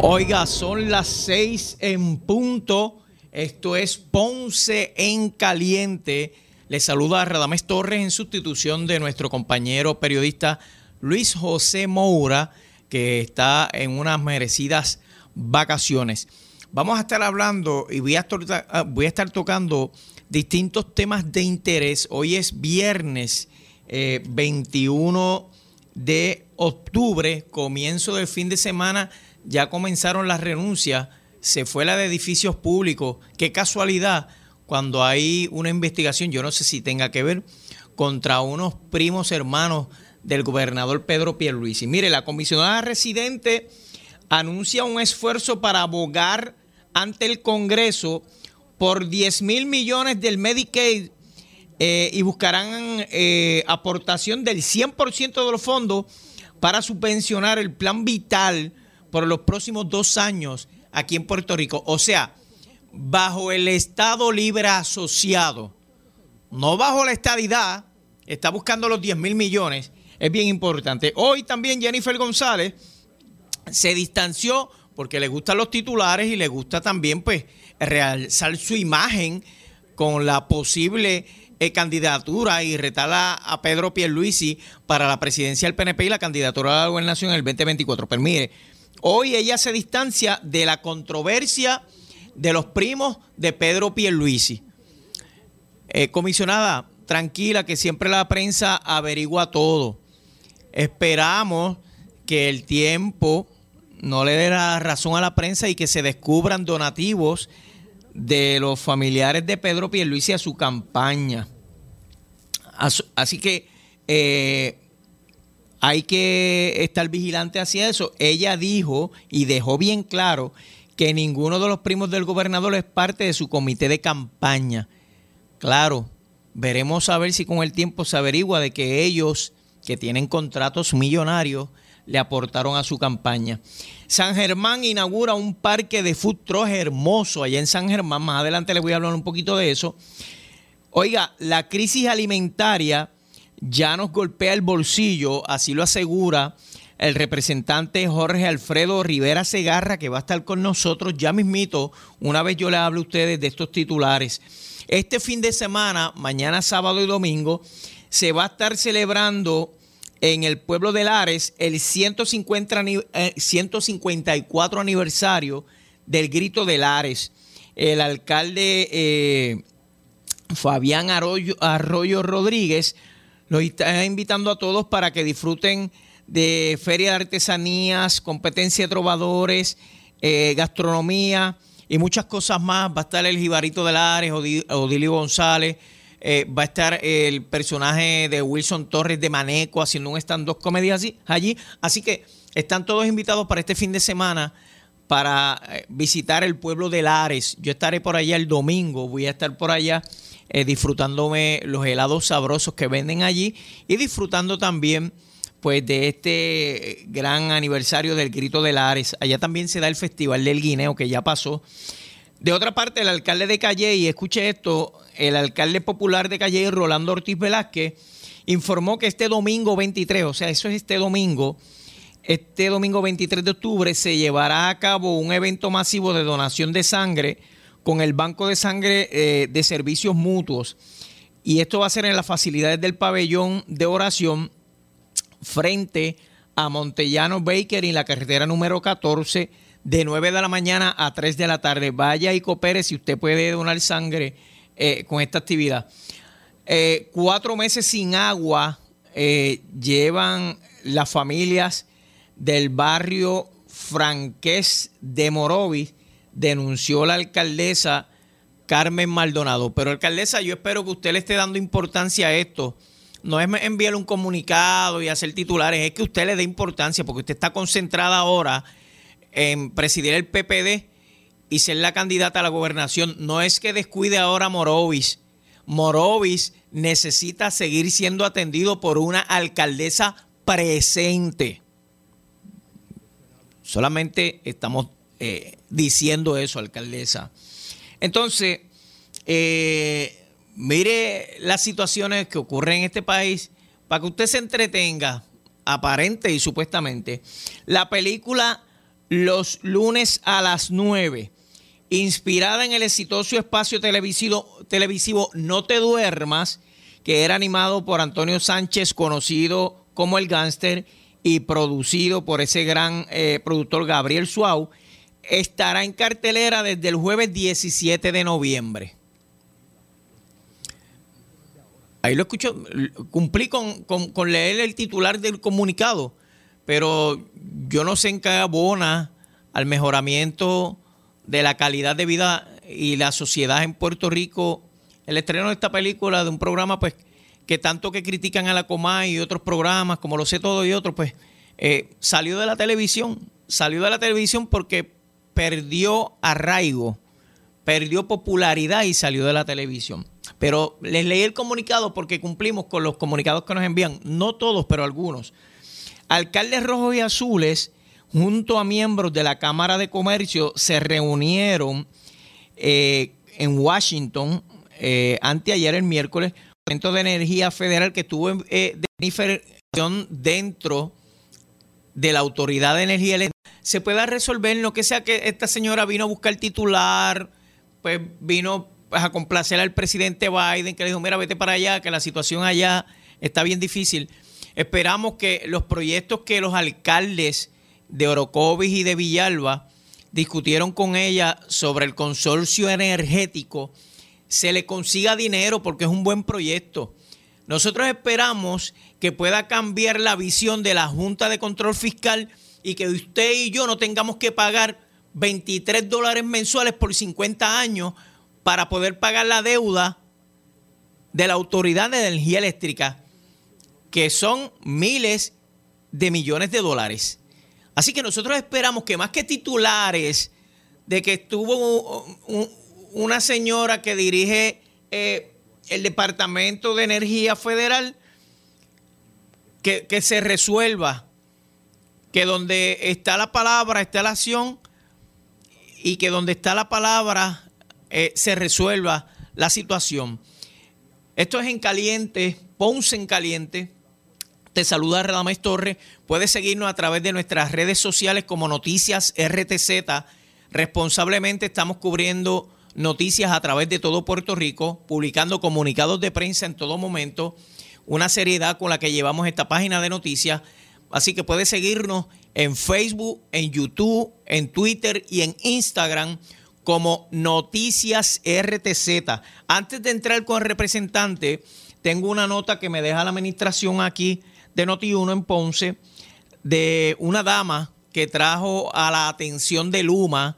Oiga, son las seis en punto. Esto es Ponce en Caliente. Les saluda a Radamés Torres en sustitución de nuestro compañero periodista Luis José Moura, que está en unas merecidas vacaciones. Vamos a estar hablando y voy a estar, ah, tocando distintos temas de interés. Hoy es viernes 21 eh, de octubre, comienzo del fin de semana ya comenzaron las renuncias, se fue la de edificios públicos. Qué casualidad cuando hay una investigación, yo no sé si tenga que ver, contra unos primos hermanos del gobernador Pedro Pierluisi. Mire, la comisionada residente anuncia un esfuerzo para abogar ante el Congreso por 10 mil millones del Medicaid eh, y buscarán eh, aportación del 100% de los fondos para subvencionar el plan vital por los próximos dos años aquí en Puerto Rico. O sea, bajo el Estado Libre Asociado, no bajo la estadidad, está buscando los 10 mil millones. Es bien importante. Hoy también Jennifer González se distanció porque le gustan los titulares y le gusta también pues realzar su imagen con la posible eh, candidatura y retar a, Pedro Pierluisi para la presidencia del PNP y la candidatura a la gobernación en el 2024. Pero mire, Hoy ella se distancia de la controversia de los primos de Pedro Pierluisi. Eh, comisionada, tranquila, que siempre la prensa averigua todo. Esperamos que el tiempo no le dé la razón a la prensa y que se descubran donativos de los familiares de Pedro Pierluisi a su campaña. Así que eh, hay que estar vigilante hacia eso. Ella dijo y dejó bien claro que ninguno de los primos del gobernador es parte de su comité de campaña. Claro, veremos a ver si con el tiempo se averigua de que ellos, que tienen contratos millonarios, le aportaron a su campaña. San Germán inaugura un parque de food truck hermoso allá en San Germán. Más adelante les voy a hablar un poquito de eso. Oiga, la crisis alimentaria ya nos golpea el bolsillo, así lo asegura el representante Jorge Alfredo Rivera Segarra, que va a estar con nosotros ya mismito, una vez yo le hablo a ustedes de estos titulares. Este fin de semana, mañana sábado y domingo, se va a estar celebrando en el pueblo de Lares el 150, 154 eh, aniversario del Grito de Lares. El alcalde eh, Fabián Arroyo, Arroyo Rodríguez los está invitando a todos para que disfruten de feria de artesanías, competencia de trovadores, eh, gastronomía y muchas cosas más. Va a estar el Jibarito de Lares, Odilio González. Eh, va a estar el personaje de Wilson Torres de Maneco haciendo un stand-up comedy allí. Así que están todos invitados para este fin de semana para eh, visitar el pueblo de Lares. Yo estaré por allá el domingo, voy a estar por allá eh, disfrutándome los helados sabrosos que venden allí y disfrutando también pues de este gran aniversario del Grito de Lares. Allá también se da el Festival del Guineo que ya pasó. De otra parte, el alcalde de Calle, y escuche esto, el alcalde popular de Calle, Rolando Ortiz Velázquez, informó que este domingo 23, o sea, eso es este domingo, este domingo 23 de octubre se llevará a cabo un evento masivo de donación de sangre con el Banco de Sangre eh, de Servicios Mutuos. Y esto va a ser en las facilidades del pabellón de oración frente a Montellano Baker y la carretera número 14 de 9 de la mañana a 3 de la tarde. Vaya y coopere si usted puede donar sangre eh, con esta actividad. Eh, cuatro meses sin agua llevan las familias del barrio Franqués de Morovis denunció la alcaldesa Carmen Maldonado. Pero alcaldesa, yo espero que usted le esté dando importancia a esto. No es enviarle un comunicado y hacer titulares, es que usted le dé importancia, porque usted está concentrada ahora en presidir el PPD y ser la candidata a la gobernación. No es que descuide ahora Morovis. Morovis necesita seguir siendo atendido por una alcaldesa presente. Solamente estamos eh, diciendo eso, alcaldesa. Entonces, eh, mire las situaciones que ocurren en este país para que usted se entretenga, aparente y supuestamente. La película Los lunes a las 9 inspirada en el exitoso espacio televisivo, televisivo No te duermas, que era animado por Antonio Sánchez, conocido como el gángster, y producido por ese gran eh, productor Gabriel Suau, estará en cartelera desde el jueves 17 de noviembre. Ahí lo escucho, cumplí con, con leer el titular del comunicado, pero yo no sé en qué abona al mejoramiento de la calidad de vida y la sociedad en Puerto Rico, el estreno de esta película, de un programa pues que tanto que critican a la Comay y otros programas, como lo sé todo y otros, pues eh, salió de la televisión, salió de la televisión porque perdió arraigo, perdió popularidad y salió de la televisión. Pero les leí el comunicado porque cumplimos con los comunicados que nos envían, no todos, pero algunos. Alcaldes rojos y azules junto a miembros de la Cámara de Comercio, se reunieron eh, en Washington eh, anteayer, el miércoles, Centro de Energía Federal que estuvo en eh, dentro de la Autoridad de Energía Eléctrica se pueda resolver lo que sea que esta señora vino a buscar titular, pues vino a complacer al presidente Biden, que le dijo, mira, vete para allá, que la situación allá está bien difícil. Esperamos que los proyectos que los alcaldes de Orocovis y de Villalba discutieron con ella sobre el consorcio energético, se le consiga dinero porque es un buen proyecto. Nosotros esperamos que pueda cambiar la visión de la Junta de Control Fiscal y que usted y yo no tengamos que pagar 23 dólares mensuales por 50 años para poder pagar la deuda de la Autoridad de Energía Eléctrica, que son miles de millones de dólares. Así que nosotros esperamos que más que titulares de que estuvo una señora que dirige eh, el Departamento de Energía Federal, que, se resuelva, que donde está la palabra está la acción y que donde está la palabra eh, se resuelva la situación. Esto es en caliente, Ponce en caliente. Te saluda Radamés Torres. Puedes seguirnos a través de nuestras redes sociales como Noticias RTZ. Responsablemente estamos cubriendo noticias a través de todo Puerto Rico, publicando comunicados de prensa en todo momento, una seriedad con la que llevamos esta página de noticias. Así que puedes seguirnos en Facebook, en YouTube, en Twitter y en Instagram como Noticias RTZ. Antes de entrar con el representante, tengo una nota que me deja la administración aquí de Noti1 en Ponce de una dama que trajo a la atención de Luma,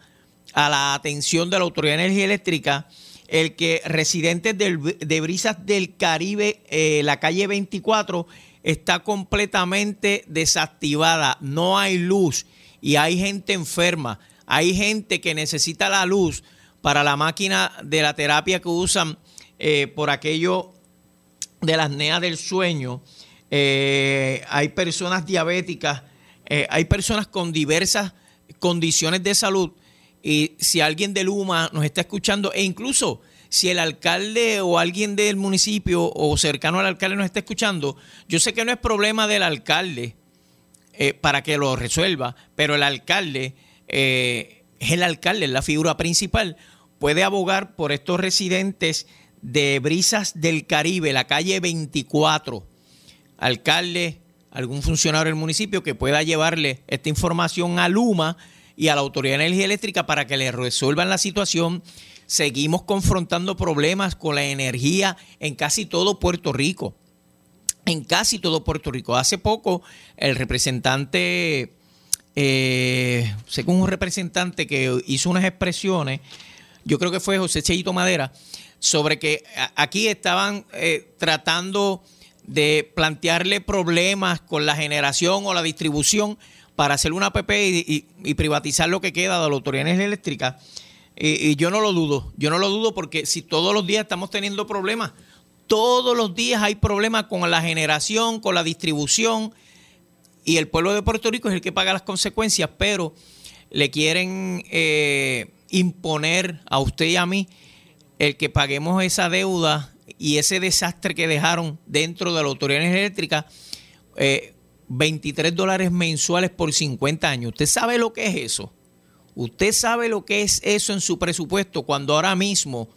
a la atención de la Autoridad de Energía Eléctrica, el que residentes de Brisas del Caribe, eh, la calle 24, está completamente desactivada, no hay luz y hay gente enferma, hay gente que necesita la luz para la máquina de la terapia que usan eh, por aquello de las neas del sueño. Eh, hay personas diabéticas, eh, hay personas con diversas condiciones de salud. Y si alguien de Luma nos está escuchando, e incluso si el alcalde o alguien del municipio o cercano al alcalde nos está escuchando, yo sé que no es problema del alcalde eh, para que lo resuelva, pero el alcalde es el alcalde, es la figura principal, puede abogar por estos residentes de Brisas del Caribe, la calle 24 alcalde, algún funcionario del municipio que pueda llevarle esta información a Luma y a la Autoridad de Energía Eléctrica para que le resuelvan la situación. Seguimos confrontando problemas con la energía en casi todo Puerto Rico. En casi todo Puerto Rico. Hace poco el representante, eh, según un representante que hizo unas expresiones, yo creo que fue José Cheyito Madera, sobre que aquí estaban eh, tratando de plantearle problemas con la generación o la distribución para hacer una PP y, privatizar lo que queda de la Autoridad Eléctrica. Y, yo no lo dudo, yo no lo dudo porque si todos los días estamos teniendo problemas, todos los días hay problemas con la generación, con la distribución, y el pueblo de Puerto Rico es el que paga las consecuencias, pero le quieren eh, imponer a usted y a mí el que paguemos esa deuda y ese desastre que dejaron dentro de la autoridad eléctrica, eh, 23 dólares mensuales por 50 años. ¿Usted sabe lo que es eso? ¿Usted sabe lo que es eso en su presupuesto cuando ahora mismo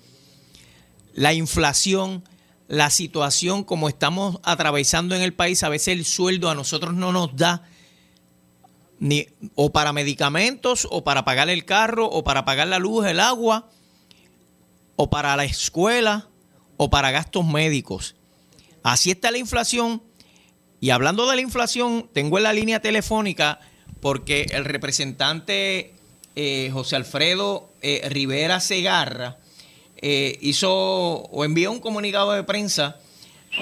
la inflación, la situación como estamos atravesando en el país, a veces el sueldo a nosotros no nos da ni o para medicamentos o para pagar el carro o para pagar la luz, el agua o para la escuela o para gastos médicos. Así está la inflación. Y hablando de la inflación, tengo en la línea telefónica porque el representante eh, José Alfredo eh, Rivera Segarra eh, hizo o envió un comunicado de prensa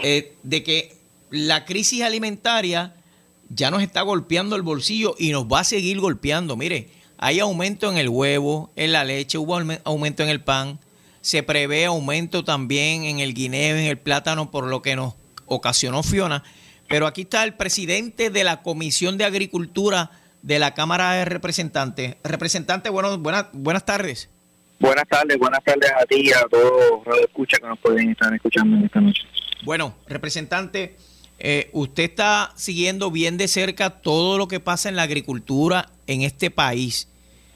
de que la crisis alimentaria ya nos está golpeando el bolsillo y nos va a seguir golpeando. Mire, hay aumento en el huevo, en la leche, hubo aumento en el pan, se prevé aumento también en el guineo, en el plátano, por lo que nos ocasionó Fiona. Pero aquí está el presidente de la Comisión de Agricultura de la Cámara de Representantes. Representante, bueno, buenas, buenas tardes. Buenas tardes, buenas tardes a ti y a todos los escucha que nos pueden estar escuchando en esta noche. Bueno, representante, eh, usted está siguiendo bien de cerca todo lo que pasa en la agricultura en este país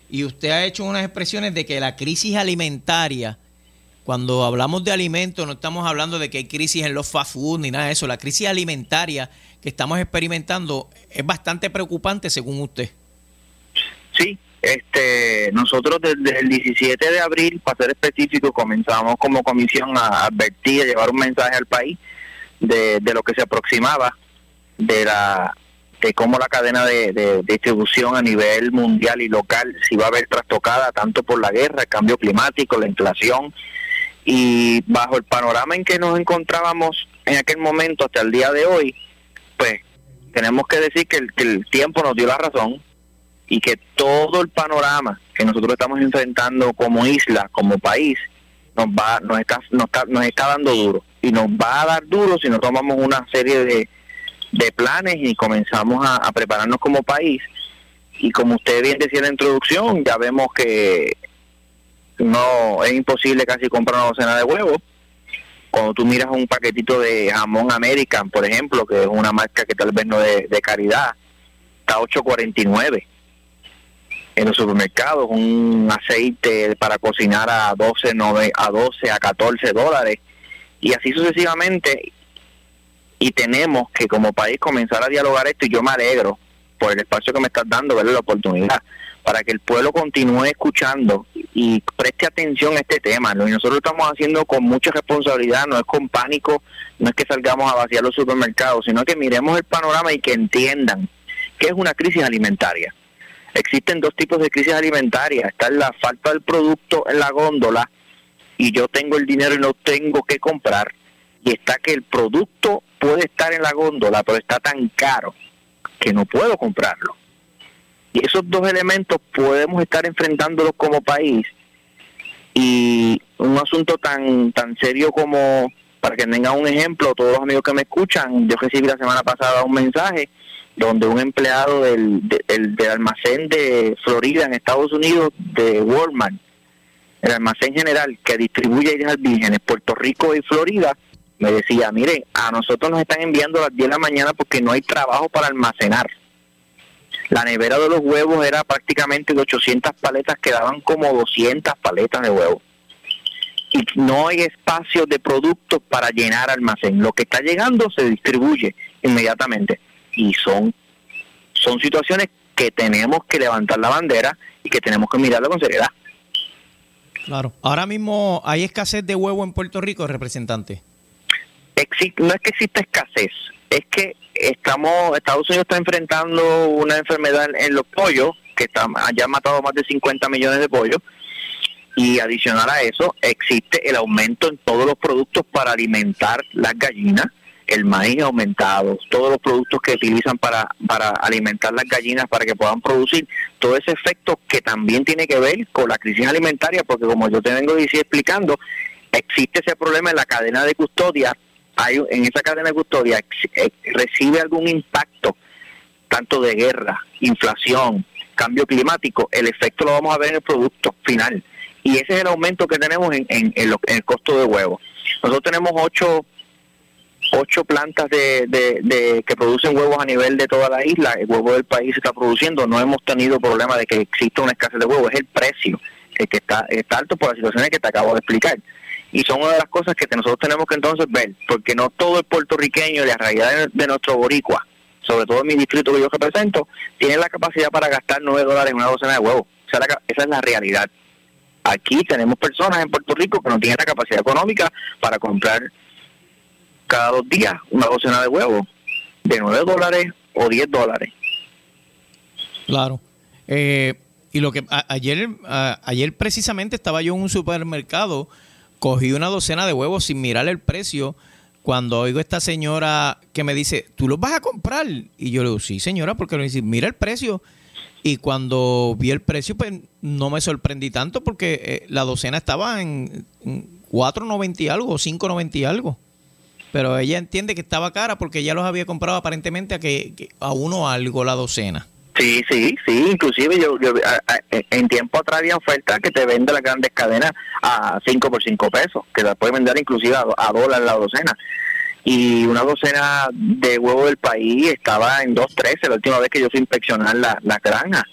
y usted ha hecho unas expresiones de que la crisis alimentaria cuando hablamos de alimentos, no estamos hablando de que hay crisis en los fast food ni nada de eso. La crisis alimentaria que estamos experimentando es bastante preocupante, según usted. Sí, este, nosotros desde el 17 de abril, para ser específico, comenzamos como comisión a advertir, a llevar un mensaje al país de, lo que se aproximaba de la de cómo la cadena de, de, distribución a nivel mundial y local se iba a ver trastocada tanto por la guerra, el cambio climático, la inflación y bajo el panorama en que nos encontrábamos en aquel momento hasta el día de hoy, pues tenemos que decir que el, tiempo nos dio la razón y que todo el panorama que nosotros estamos enfrentando como isla, como país, nos va nos está, nos está, nos está dando duro. Y nos va a dar duro si no tomamos una serie de, de planes y comenzamos a, a prepararnos como país. Y como usted bien decía en la introducción, ya vemos que no es imposible casi comprar una docena de huevos. Cuando tú miras un paquetito de jamón American, por ejemplo, que es una marca que tal vez no es de caridad, está 8.49 en los supermercados, un aceite para cocinar a 12, a 12, a 14 dólares y así sucesivamente. Y tenemos que como país comenzar a dialogar esto y yo me alegro por el espacio que me estás dando, verle la oportunidad para que el pueblo continúe escuchando y preste atención a este tema. Lo que nosotros estamos haciendo con mucha responsabilidad, no es con pánico, no es que salgamos a vaciar los supermercados, sino que miremos el panorama y que entiendan que es una crisis alimentaria. Existen dos tipos de crisis alimentarias. Está la falta del producto en la góndola y yo tengo el dinero y no tengo que comprar. Y está que el producto puede estar en la góndola, pero está tan caro que no puedo comprarlo. Y esos dos elementos podemos estar enfrentándolos como país. Y un asunto tan, tan serio como, para que tengan un ejemplo, todos los amigos que me escuchan, yo recibí la semana pasada un mensaje donde un empleado del, del, almacén de Florida en Estados Unidos, de Walmart, el almacén general que distribuye ideas vírgenes, Puerto Rico y Florida, me decía, miren, a nosotros nos están enviando a las 10 de la mañana porque no hay trabajo para almacenar. La nevera de los huevos era prácticamente de 800 paletas, quedaban como 200 paletas de huevos. Y no hay espacio de productos para llenar almacén. Lo que está llegando se distribuye inmediatamente. Y son, son situaciones que tenemos que levantar la bandera y que tenemos que mirarlo con seriedad. Claro. Ahora mismo hay escasez de huevo en Puerto Rico, representante. no es que exista escasez, es que estamos Estados Unidos está enfrentando una enfermedad en los pollos que está, haya matado más de 50 millones de pollos y adicional a eso existe el aumento en todos los productos para alimentar las gallinas el maíz aumentado, todos los productos que utilizan para, para alimentar las gallinas para que puedan producir, todo ese efecto que también tiene que ver con la crisis alimentaria, porque como yo te vengo explicando, existe ese problema en la cadena de custodia, hay en esa cadena de custodia eh, recibe algún impacto tanto de guerra, inflación, cambio climático, el efecto lo vamos a ver en el producto final. Y ese es el aumento que tenemos en, en, en el costo de huevo. Nosotros tenemos ocho ocho plantas de, de, que producen huevos a nivel de toda la isla, el huevo del país se está produciendo, no hemos tenido problema de que exista una escasez de huevos, es el precio el que está, está alto por las situaciones que te acabo de explicar. Y son una de las cosas que nosotros tenemos que entonces ver, porque no todo el puertorriqueño de la realidad de, nuestro boricua, sobre todo en mi distrito que yo represento, tiene la capacidad para gastar nueve dólares en una docena de huevos. esa es la realidad. Aquí tenemos personas en Puerto Rico que no tienen la capacidad económica para comprar cada dos días una docena de huevos de 9 dólares o 10 dólares. Claro. Eh, y lo que ayer, ayer precisamente estaba yo en un supermercado, cogí una docena de huevos sin mirar el precio. Cuando oigo a esta señora que me dice, ¿tú los vas a comprar? Y yo le digo, sí, señora, porque me dice, mira el precio. Y cuando vi el precio, pues no me sorprendí tanto porque eh, la docena estaba en, en 4.90 y algo, 5.90 y algo pero ella entiende que estaba cara porque ya los había comprado aparentemente a que, a uno algo la docena. Sí, sí, sí, inclusive yo, en tiempo atrás había ofertas que te venden las grandes cadenas a 5 por 5 pesos, que las pueden vender inclusive a, a dólar la docena. Y una docena de huevos del país estaba en 2.13 la última vez que yo fui a inspeccionar la, la granja.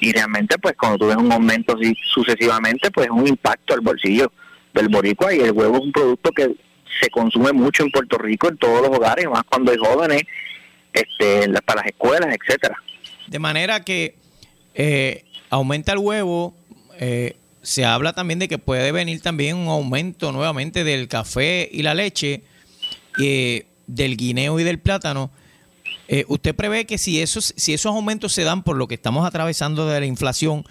Y realmente, pues cuando tú ves un aumento así sucesivamente, pues es un impacto al bolsillo del boricua y el huevo es un producto que se consume mucho en Puerto Rico, en todos los hogares, más cuando hay jóvenes, este, para las escuelas, etcétera. De manera que eh, aumenta el huevo, eh, se habla también de que puede venir también un aumento nuevamente del café y la leche, eh, del guineo y del plátano. ¿Usted prevé que si esos, si esos aumentos se dan por lo que estamos atravesando de la inflación,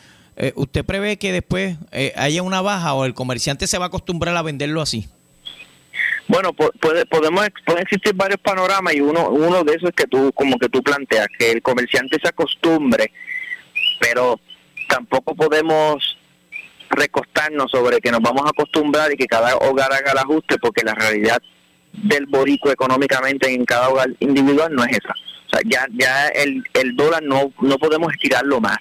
¿usted prevé que después haya una baja o el comerciante se va a acostumbrar a venderlo así? Bueno, puede, podemos pueden existir varios panoramas y uno uno de esos es que tú como que tú planteas que el comerciante se acostumbre, pero tampoco podemos recostarnos sobre que nos vamos a acostumbrar y que cada hogar haga el ajuste porque la realidad del borico económicamente en cada hogar individual no es esa. O sea, ya ya el, el dólar no no podemos estirarlo más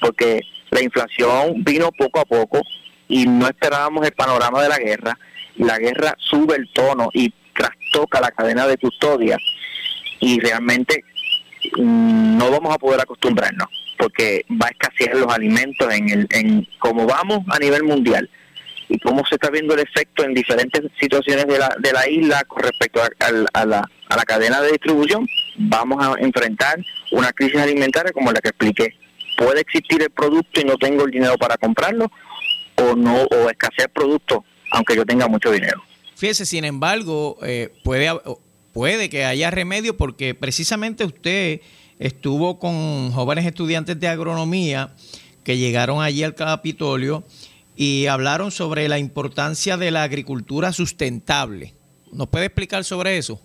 porque la inflación vino poco a poco y no esperábamos el panorama de la guerra la guerra sube el tono y trastoca la cadena de custodia y realmente mm, no vamos a poder acostumbrarnos porque va a escasear los alimentos en el en cómo vamos a nivel mundial y cómo se está viendo el efecto en diferentes situaciones de la, de la isla con respecto a, a, la, a la cadena de distribución, vamos a enfrentar una crisis alimentaria como la que expliqué. Puede existir el producto y no tengo el dinero para comprarlo, o no o escasear producto aunque yo tenga mucho dinero. Fíjese, sin embargo, eh, puede, puede que haya remedio porque precisamente usted estuvo con jóvenes estudiantes de agronomía que llegaron allí al Capitolio y hablaron sobre la importancia de la agricultura sustentable. ¿Nos puede explicar sobre eso?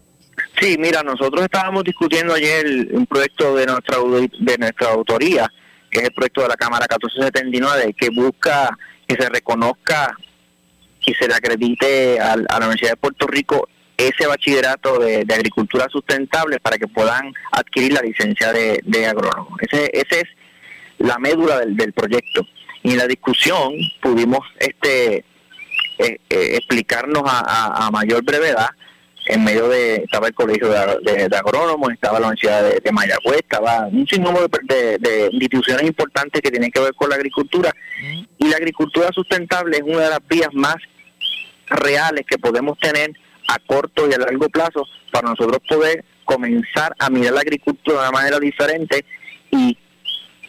Sí, mira, nosotros estábamos discutiendo ayer un proyecto de nuestra de nuestra autoría, que es el proyecto de la Cámara 1479, que busca que se reconozca y se le acredite a, la Universidad de Puerto Rico ese bachillerato de, agricultura sustentable para que puedan adquirir la licencia de, agrónomo. Ese, ese es la médula del, proyecto. Y en la discusión pudimos este eh, eh, explicarnos a, mayor brevedad en medio de estaba el colegio de, agrónomos estaba la universidad de, Mayagüez estaba un sinnúmero de, instituciones importantes que tienen que ver con la agricultura. Y la agricultura sustentable es una de las vías más reales que podemos tener a corto y a largo plazo para nosotros poder comenzar a mirar la agricultura de una manera diferente y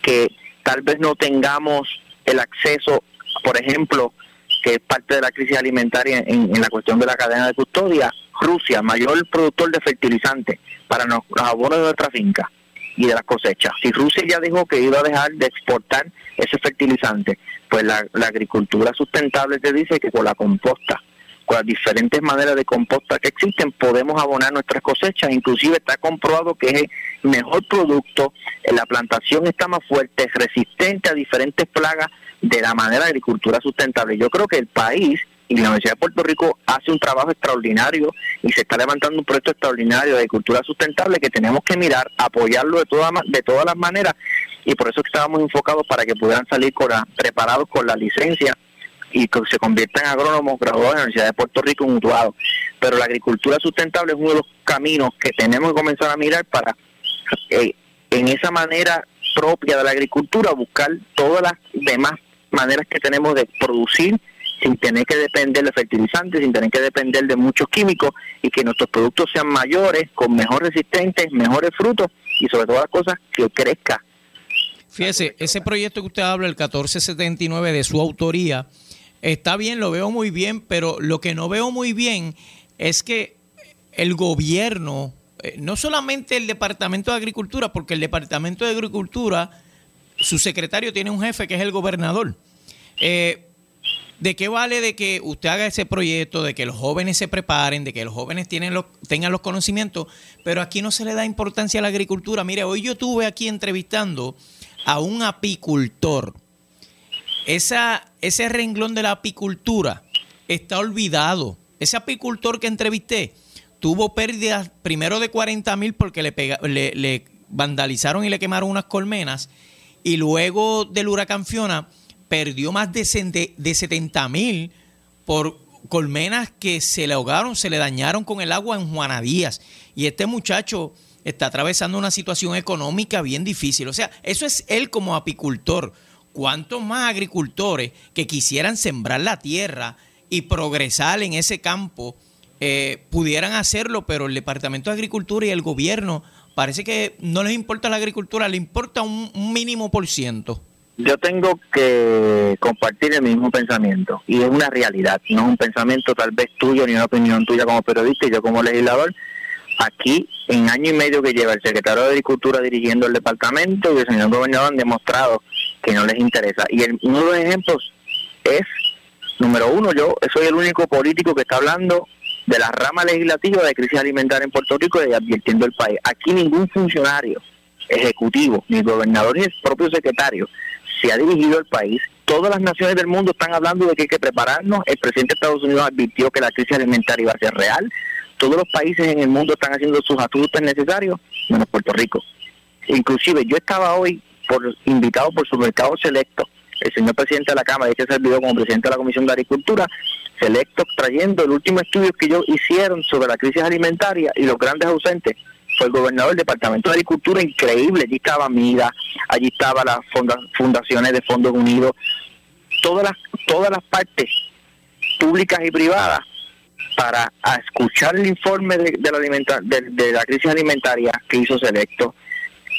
que tal vez no tengamos el acceso, por ejemplo, que es parte de la crisis alimentaria en, la cuestión de la cadena de custodia, Rusia, mayor productor de fertilizantes para los abonos de nuestra finca y de las cosechas. Si Rusia ya dijo que iba a dejar de exportar ese fertilizante, pues la, agricultura sustentable te dice que con la composta con las diferentes maneras de composta que existen, podemos abonar nuestras cosechas. Inclusive está comprobado que es el mejor producto, la plantación está más fuerte, es resistente a diferentes plagas de la manera de agricultura sustentable. Yo creo que el país y la Universidad de Puerto Rico hace un trabajo extraordinario y se está levantando un proyecto extraordinario de agricultura sustentable que tenemos que mirar, apoyarlo de todas de todas las maneras y por eso estábamos enfocados para que pudieran salir con preparados con la licencia y que se conviertan en agrónomos graduados en la Universidad de Puerto Rico mutuados. Pero la agricultura sustentable es uno de los caminos que tenemos que comenzar a mirar para, eh, en esa manera propia de la agricultura, buscar todas las demás maneras que tenemos de producir sin tener que depender de fertilizantes, sin tener que depender de muchos químicos y que nuestros productos sean mayores, con mejor resistentes, mejores frutos y sobre todas las cosas que crezca. Fíjese, ese proyecto que usted habla, el 1479 de su autoría, está bien, lo veo muy bien, pero lo que no veo muy bien es que el gobierno, eh, no solamente el Departamento de Agricultura, porque el Departamento de Agricultura, su secretario tiene un jefe que es el gobernador. Eh, ¿De qué vale de que usted haga ese proyecto, de que los jóvenes se preparen, de que los jóvenes tengan los conocimientos, pero aquí no se le da importancia a la agricultura? Mire, hoy yo estuve aquí entrevistando a un apicultor esa, ese renglón de la apicultura está olvidado. Ese apicultor que entrevisté tuvo pérdidas primero de 40 mil porque le, le, vandalizaron y le quemaron unas colmenas y luego del huracán Fiona perdió más de, de 70 mil por colmenas que se le ahogaron, se le dañaron con el agua en Juana Díaz. Y este muchacho está atravesando una situación económica bien difícil. O sea, eso es él como apicultor cuántos más agricultores que quisieran sembrar la tierra y progresar en ese campo eh, pudieran hacerlo, pero el Departamento de Agricultura y el gobierno parece que no les importa la agricultura, le importa un, mínimo por ciento. Yo tengo que compartir el mismo pensamiento y es una realidad, no es un pensamiento tal vez tuyo ni una opinión tuya como periodista y yo como legislador. Aquí, en año y medio que lleva el secretario de Agricultura dirigiendo el departamento y el señor gobernador han demostrado que no les interesa. Y uno de los ejemplos es, número uno, yo soy el único político que está hablando de la rama legislativa de crisis alimentaria en Puerto Rico y advirtiendo el país. Aquí ningún funcionario ejecutivo, ni gobernador ni el propio secretario se ha dirigido al país. Todas las naciones del mundo están hablando de que hay que prepararnos. El presidente de Estados Unidos advirtió que la crisis alimentaria iba a ser real. Todos los países en el mundo están haciendo sus ajustes necesarios, menos Puerto Rico. Inclusive yo estaba hoy por invitado por su mercado selecto, el señor presidente de la Cámara, este servidor como presidente de la Comisión de Agricultura, selecto trayendo el último estudio que ellos hicieron sobre la crisis alimentaria y los grandes ausentes fue el gobernador del Departamento de Agricultura, increíble, allí estaba MIDA, allí estaban las fundaciones de Fondos Unidos, todas las, todas las partes públicas y privadas para escuchar el informe de, la, de la crisis alimentaria que hizo Selecto.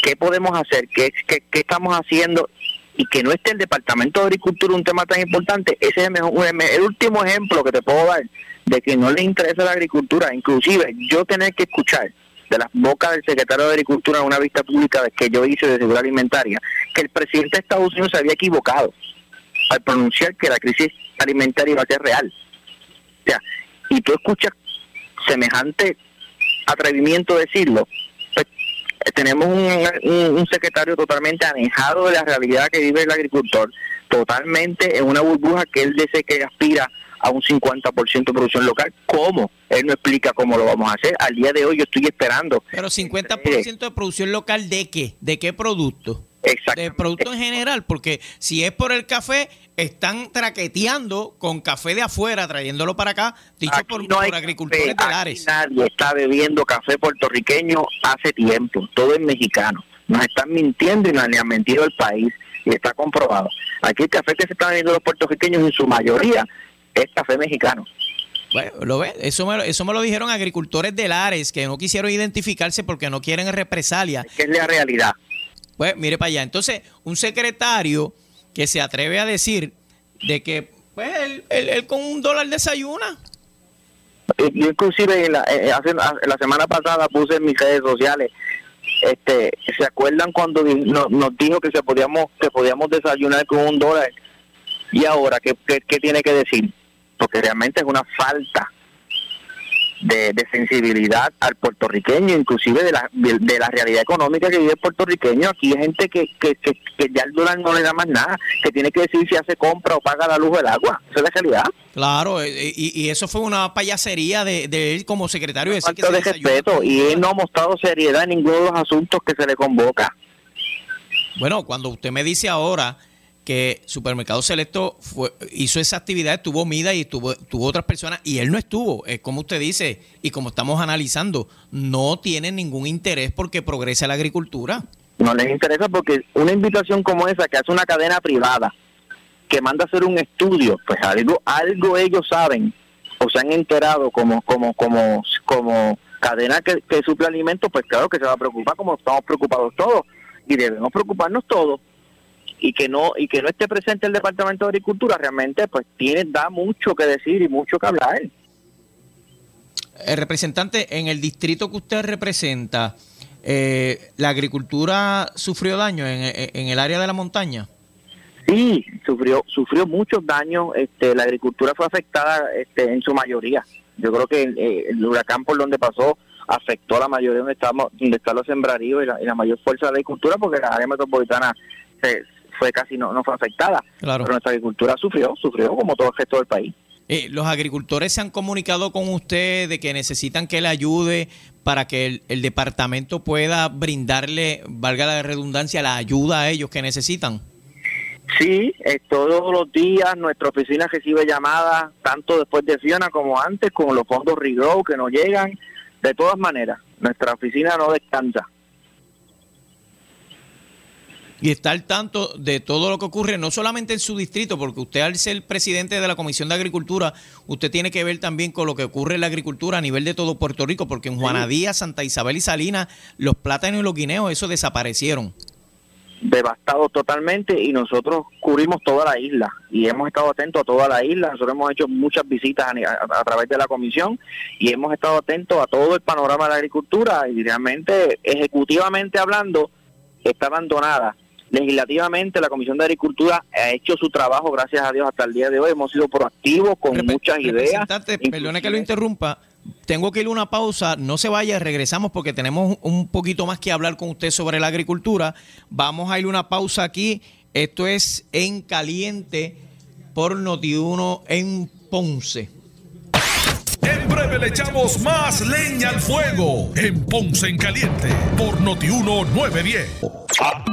Qué podemos hacer, qué, qué, estamos haciendo y que no esté el Departamento de Agricultura un tema tan importante, ese es el, mejor, último ejemplo que te puedo dar de que no le interesa la agricultura. Inclusive yo tener que escuchar de las bocas del secretario de Agricultura en una vista pública que yo hice de seguridad alimentaria, que el presidente de Estados Unidos se había equivocado al pronunciar que la crisis alimentaria iba a ser real. O sea, y tú escuchas semejante atrevimiento decirlo, tenemos un, secretario totalmente alejado de la realidad que vive el agricultor, totalmente en una burbuja que él dice que aspira a un 50% de producción local. ¿Cómo? Él no explica cómo lo vamos a hacer. Al día de hoy yo estoy esperando. Pero 50% de producción local de qué? ¿De qué producto? De producto en general, porque si es por el café, están traqueteando con café de afuera, trayéndolo para acá, dicho por, agricultores telares. Nadie está bebiendo café puertorriqueño hace tiempo, todo es mexicano. Nos están mintiendo y nos han mentido el país y está comprobado. Aquí el café que se está bebiendo los puertorriqueños en su mayoría es café mexicano. Bueno, lo ve, eso me, eso me lo dijeron agricultores de Lares que no quisieron identificarse porque no quieren represalia. Es la realidad. Pues mire para allá. Entonces, un secretario que se atreve a decir de que pues él, con un dólar desayuna. Yo inclusive la, eh, la semana pasada puse en mis redes sociales, este, ¿se acuerdan cuando nos dijo que se podíamos, que podíamos desayunar con un dólar? Y ahora, ¿qué, qué, tiene que decir? Porque realmente es una falta de, sensibilidad al puertorriqueño, inclusive de la, de, la realidad económica que vive el puertorriqueño. Aquí hay gente que, que, que, ya el dólar no le da más nada, que tiene que decir si hace compra o paga la luz del agua. Esa es la realidad. Claro, eh, y, eso fue una payasería de, de él como secretario. De Falta de respeto, y él no ha mostrado seriedad en ninguno de los asuntos que se le convoca. Bueno, cuando usted me dice ahora que Supermercado Selecto fue, hizo esa actividad, estuvo Mida y tuvo, tuvo otras personas y él no estuvo, es como usted dice y como estamos analizando, no tiene ningún interés porque progrese la agricultura. No les interesa porque una invitación como esa que hace una cadena privada que manda a hacer un estudio, pues algo algo ellos saben o se han enterado como como como como cadena que, que suple alimentos, pues claro que se va a preocupar como estamos preocupados todos y debemos preocuparnos todos y que no y que no esté presente el Departamento de Agricultura realmente pues tiene da mucho que decir y mucho que hablar. El representante en el distrito que usted representa, eh, la agricultura sufrió daño en, en, el área de la montaña. Sí, sufrió sufrió muchos daños. Este, la agricultura fue afectada este, en su mayoría. Yo creo que eh, el huracán por donde pasó afectó a la mayoría donde estamos, donde están los sembraríos y la, y la mayor fuerza de la agricultura, porque la área metropolitana se, fue casi no, no fue afectada. Claro. Pero nuestra agricultura sufrió, sufrió como todo el resto del país. Eh, ¿Los agricultores se han comunicado con usted de que necesitan que le ayude para que el, departamento pueda brindarle, valga la redundancia, la ayuda a ellos que necesitan? Sí, eh, todos los días nuestra oficina recibe llamadas, tanto después de Fiona como antes, con los fondos Regrow que nos llegan. De todas maneras, nuestra oficina no descansa y está al tanto de todo lo que ocurre, no solamente en su distrito, porque usted al ser presidente de la Comisión de Agricultura, usted tiene que ver también con lo que ocurre en la agricultura a nivel de todo Puerto Rico, porque en Juanadía, Santa Isabel y Salinas, los plátanos y los guineos, eso desaparecieron. Devastado totalmente y nosotros cubrimos toda la isla y hemos estado atentos a toda la isla. Nosotros hemos hecho muchas visitas a, través de la comisión y hemos estado atentos a todo el panorama de la agricultura y realmente, ejecutivamente hablando, está abandonada legislativamente la Comisión de Agricultura ha hecho su trabajo, gracias a Dios, hasta el día de hoy. Hemos sido proactivos con muchas ideas. Perdone que lo interrumpa. Tengo que ir a una pausa, no se vaya, regresamos porque tenemos un poquito más que hablar con usted sobre la agricultura. Vamos a ir a una pausa aquí. Esto es En Caliente por Notiuno en Ponce. Breve le echamos más leña al fuego en Ponce en Caliente por Notiuno 910.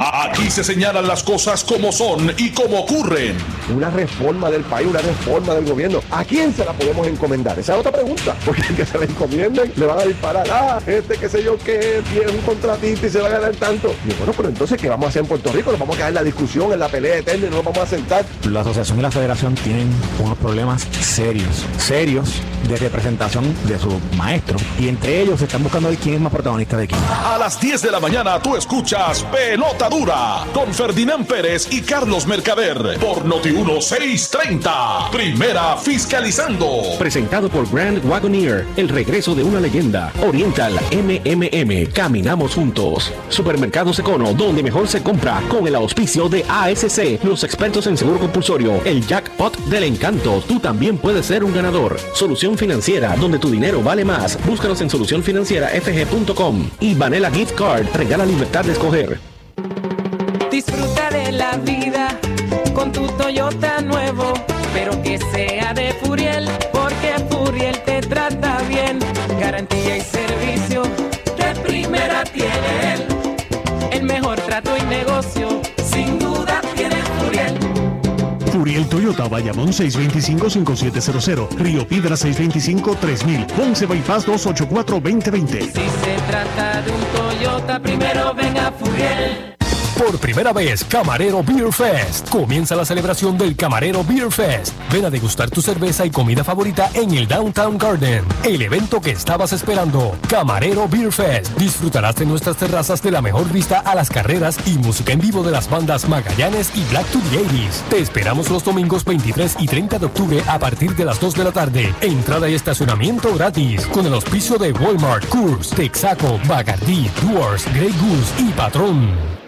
Aquí se señalan las cosas como son y como ocurren. Una reforma del país, una reforma del gobierno. ¿A quién se la podemos encomendar? Esa es otra pregunta. Porque el que se la encomienden le van a disparar. Ah, este qué sé yo que tiene un contratista y se va a ganar tanto. Y bueno, pero entonces, ¿qué vamos a hacer en Puerto Rico? Nos vamos a quedar en la discusión, en la pelea eterna y no nos vamos a sentar. La asociación y la federación tienen unos problemas serios, serios de representación de su maestro. Y entre ellos están buscando ver quién es más protagonista de quién. A las 10 de la mañana tú escuchas Pelota Dura con Ferdinand Pérez y Carlos Mercader por Noti 1630. Primera fiscalizando. Presentado por Grand Wagoneer, el regreso de una leyenda. Oriental MMM, caminamos juntos. Supermercados Econo, donde mejor se compra con el auspicio de ASC, los expertos en seguro compulsorio, el jackpot del encanto. Tú también puedes ser un ganador. Solución financiera, donde tu dinero vale más. Búscanos en solucionfinancierafg.com y Vanilla Gift Card regala libertad de escoger. Disfruta de la vida con tu Toyota nuevo, Toyota, Bayamón 625-5700, Río Piedra 625-3000, Ponce Bypass 284-2020. Si se trata de un Toyota, primero venga Furiel. Por primera vez, Camarero Beer Fest. Comienza la celebración del Camarero Beer Fest. Ven a degustar tu cerveza y comida favorita en el Downtown Garden. El evento que estabas esperando. Camarero Beer Fest. Disfrutarás de nuestras terrazas de la mejor vista a las carreras y música en vivo de las bandas Magallanes y Black to the 80s. Te esperamos los domingos 23 y 30 de octubre a partir de las 2 de la tarde. Entrada y estacionamiento gratis. Con el auspicio de Walmart, Coors, Texaco, Bacardi, Doors, Grey Goose y Patrón.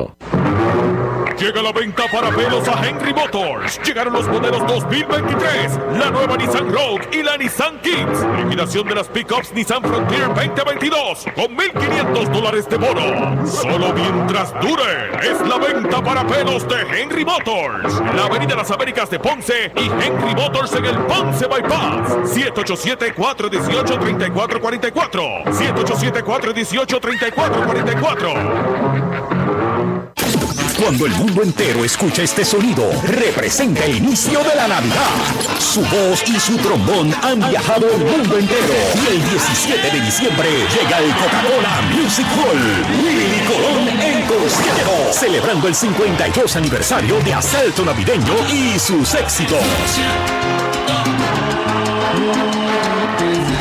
Llega la venta para pelos a Henry Motors. Llegaron los modelos 2023, la nueva Nissan Rogue y la Nissan Kicks. Liquidación de las pickups Nissan Frontier 2022 con 1.500 dólares de bono. Solo mientras dure. Es la venta para pelos de Henry Motors. La Avenida Las Américas de Ponce y Henry Motors en el Ponce Bypass. 787-418-3444. 787-418-3444. Cuando el mundo entero escucha este sonido, representa el inicio de la Navidad. Su voz y su trombón han viajado el mundo entero. Y el 17 de diciembre llega el Coca-Cola Music Hall. Willy Colón en concierto, celebrando el 52 aniversario de Asalto Navideño y sus éxitos.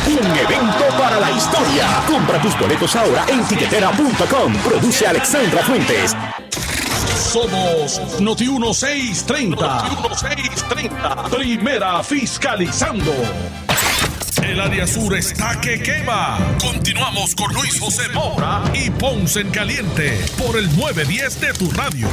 Un evento para la historia. Compra tus boletos ahora en tiquetera.com. Produce Alexandra Fuentes. Somos Noti 1630. Noti 1630. Primera fiscalizando. El área sur está que quema. Continuamos con Luis José Moura y Ponce en Caliente por el 910 de tu radio.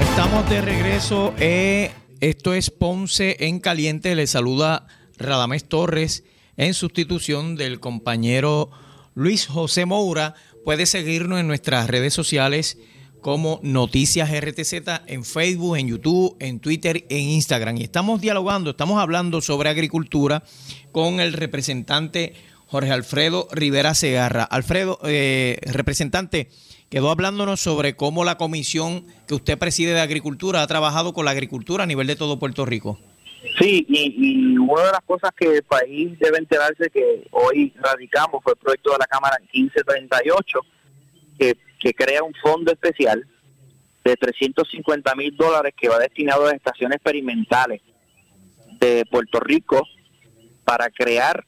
Estamos de regreso. eh, esto es Ponce en Caliente. Le saluda Radamés Torres en sustitución del compañero Luis José Moura. Puede seguirnos en nuestras redes sociales como Noticias RTZ en Facebook, en YouTube, en Twitter, en Instagram. Y estamos dialogando, estamos hablando sobre agricultura con el representante Jorge Alfredo Rivera Segarra. Alfredo, eh, representante, quedó hablándonos sobre cómo la comisión que usted preside de agricultura ha trabajado con la agricultura a nivel de todo Puerto Rico. Sí, y, y una de las cosas que el país debe enterarse que hoy radicamos fue el proyecto de la Cámara 1538, que, que crea un fondo especial de 350 mil dólares que va destinado a las estaciones experimentales de Puerto Rico para crear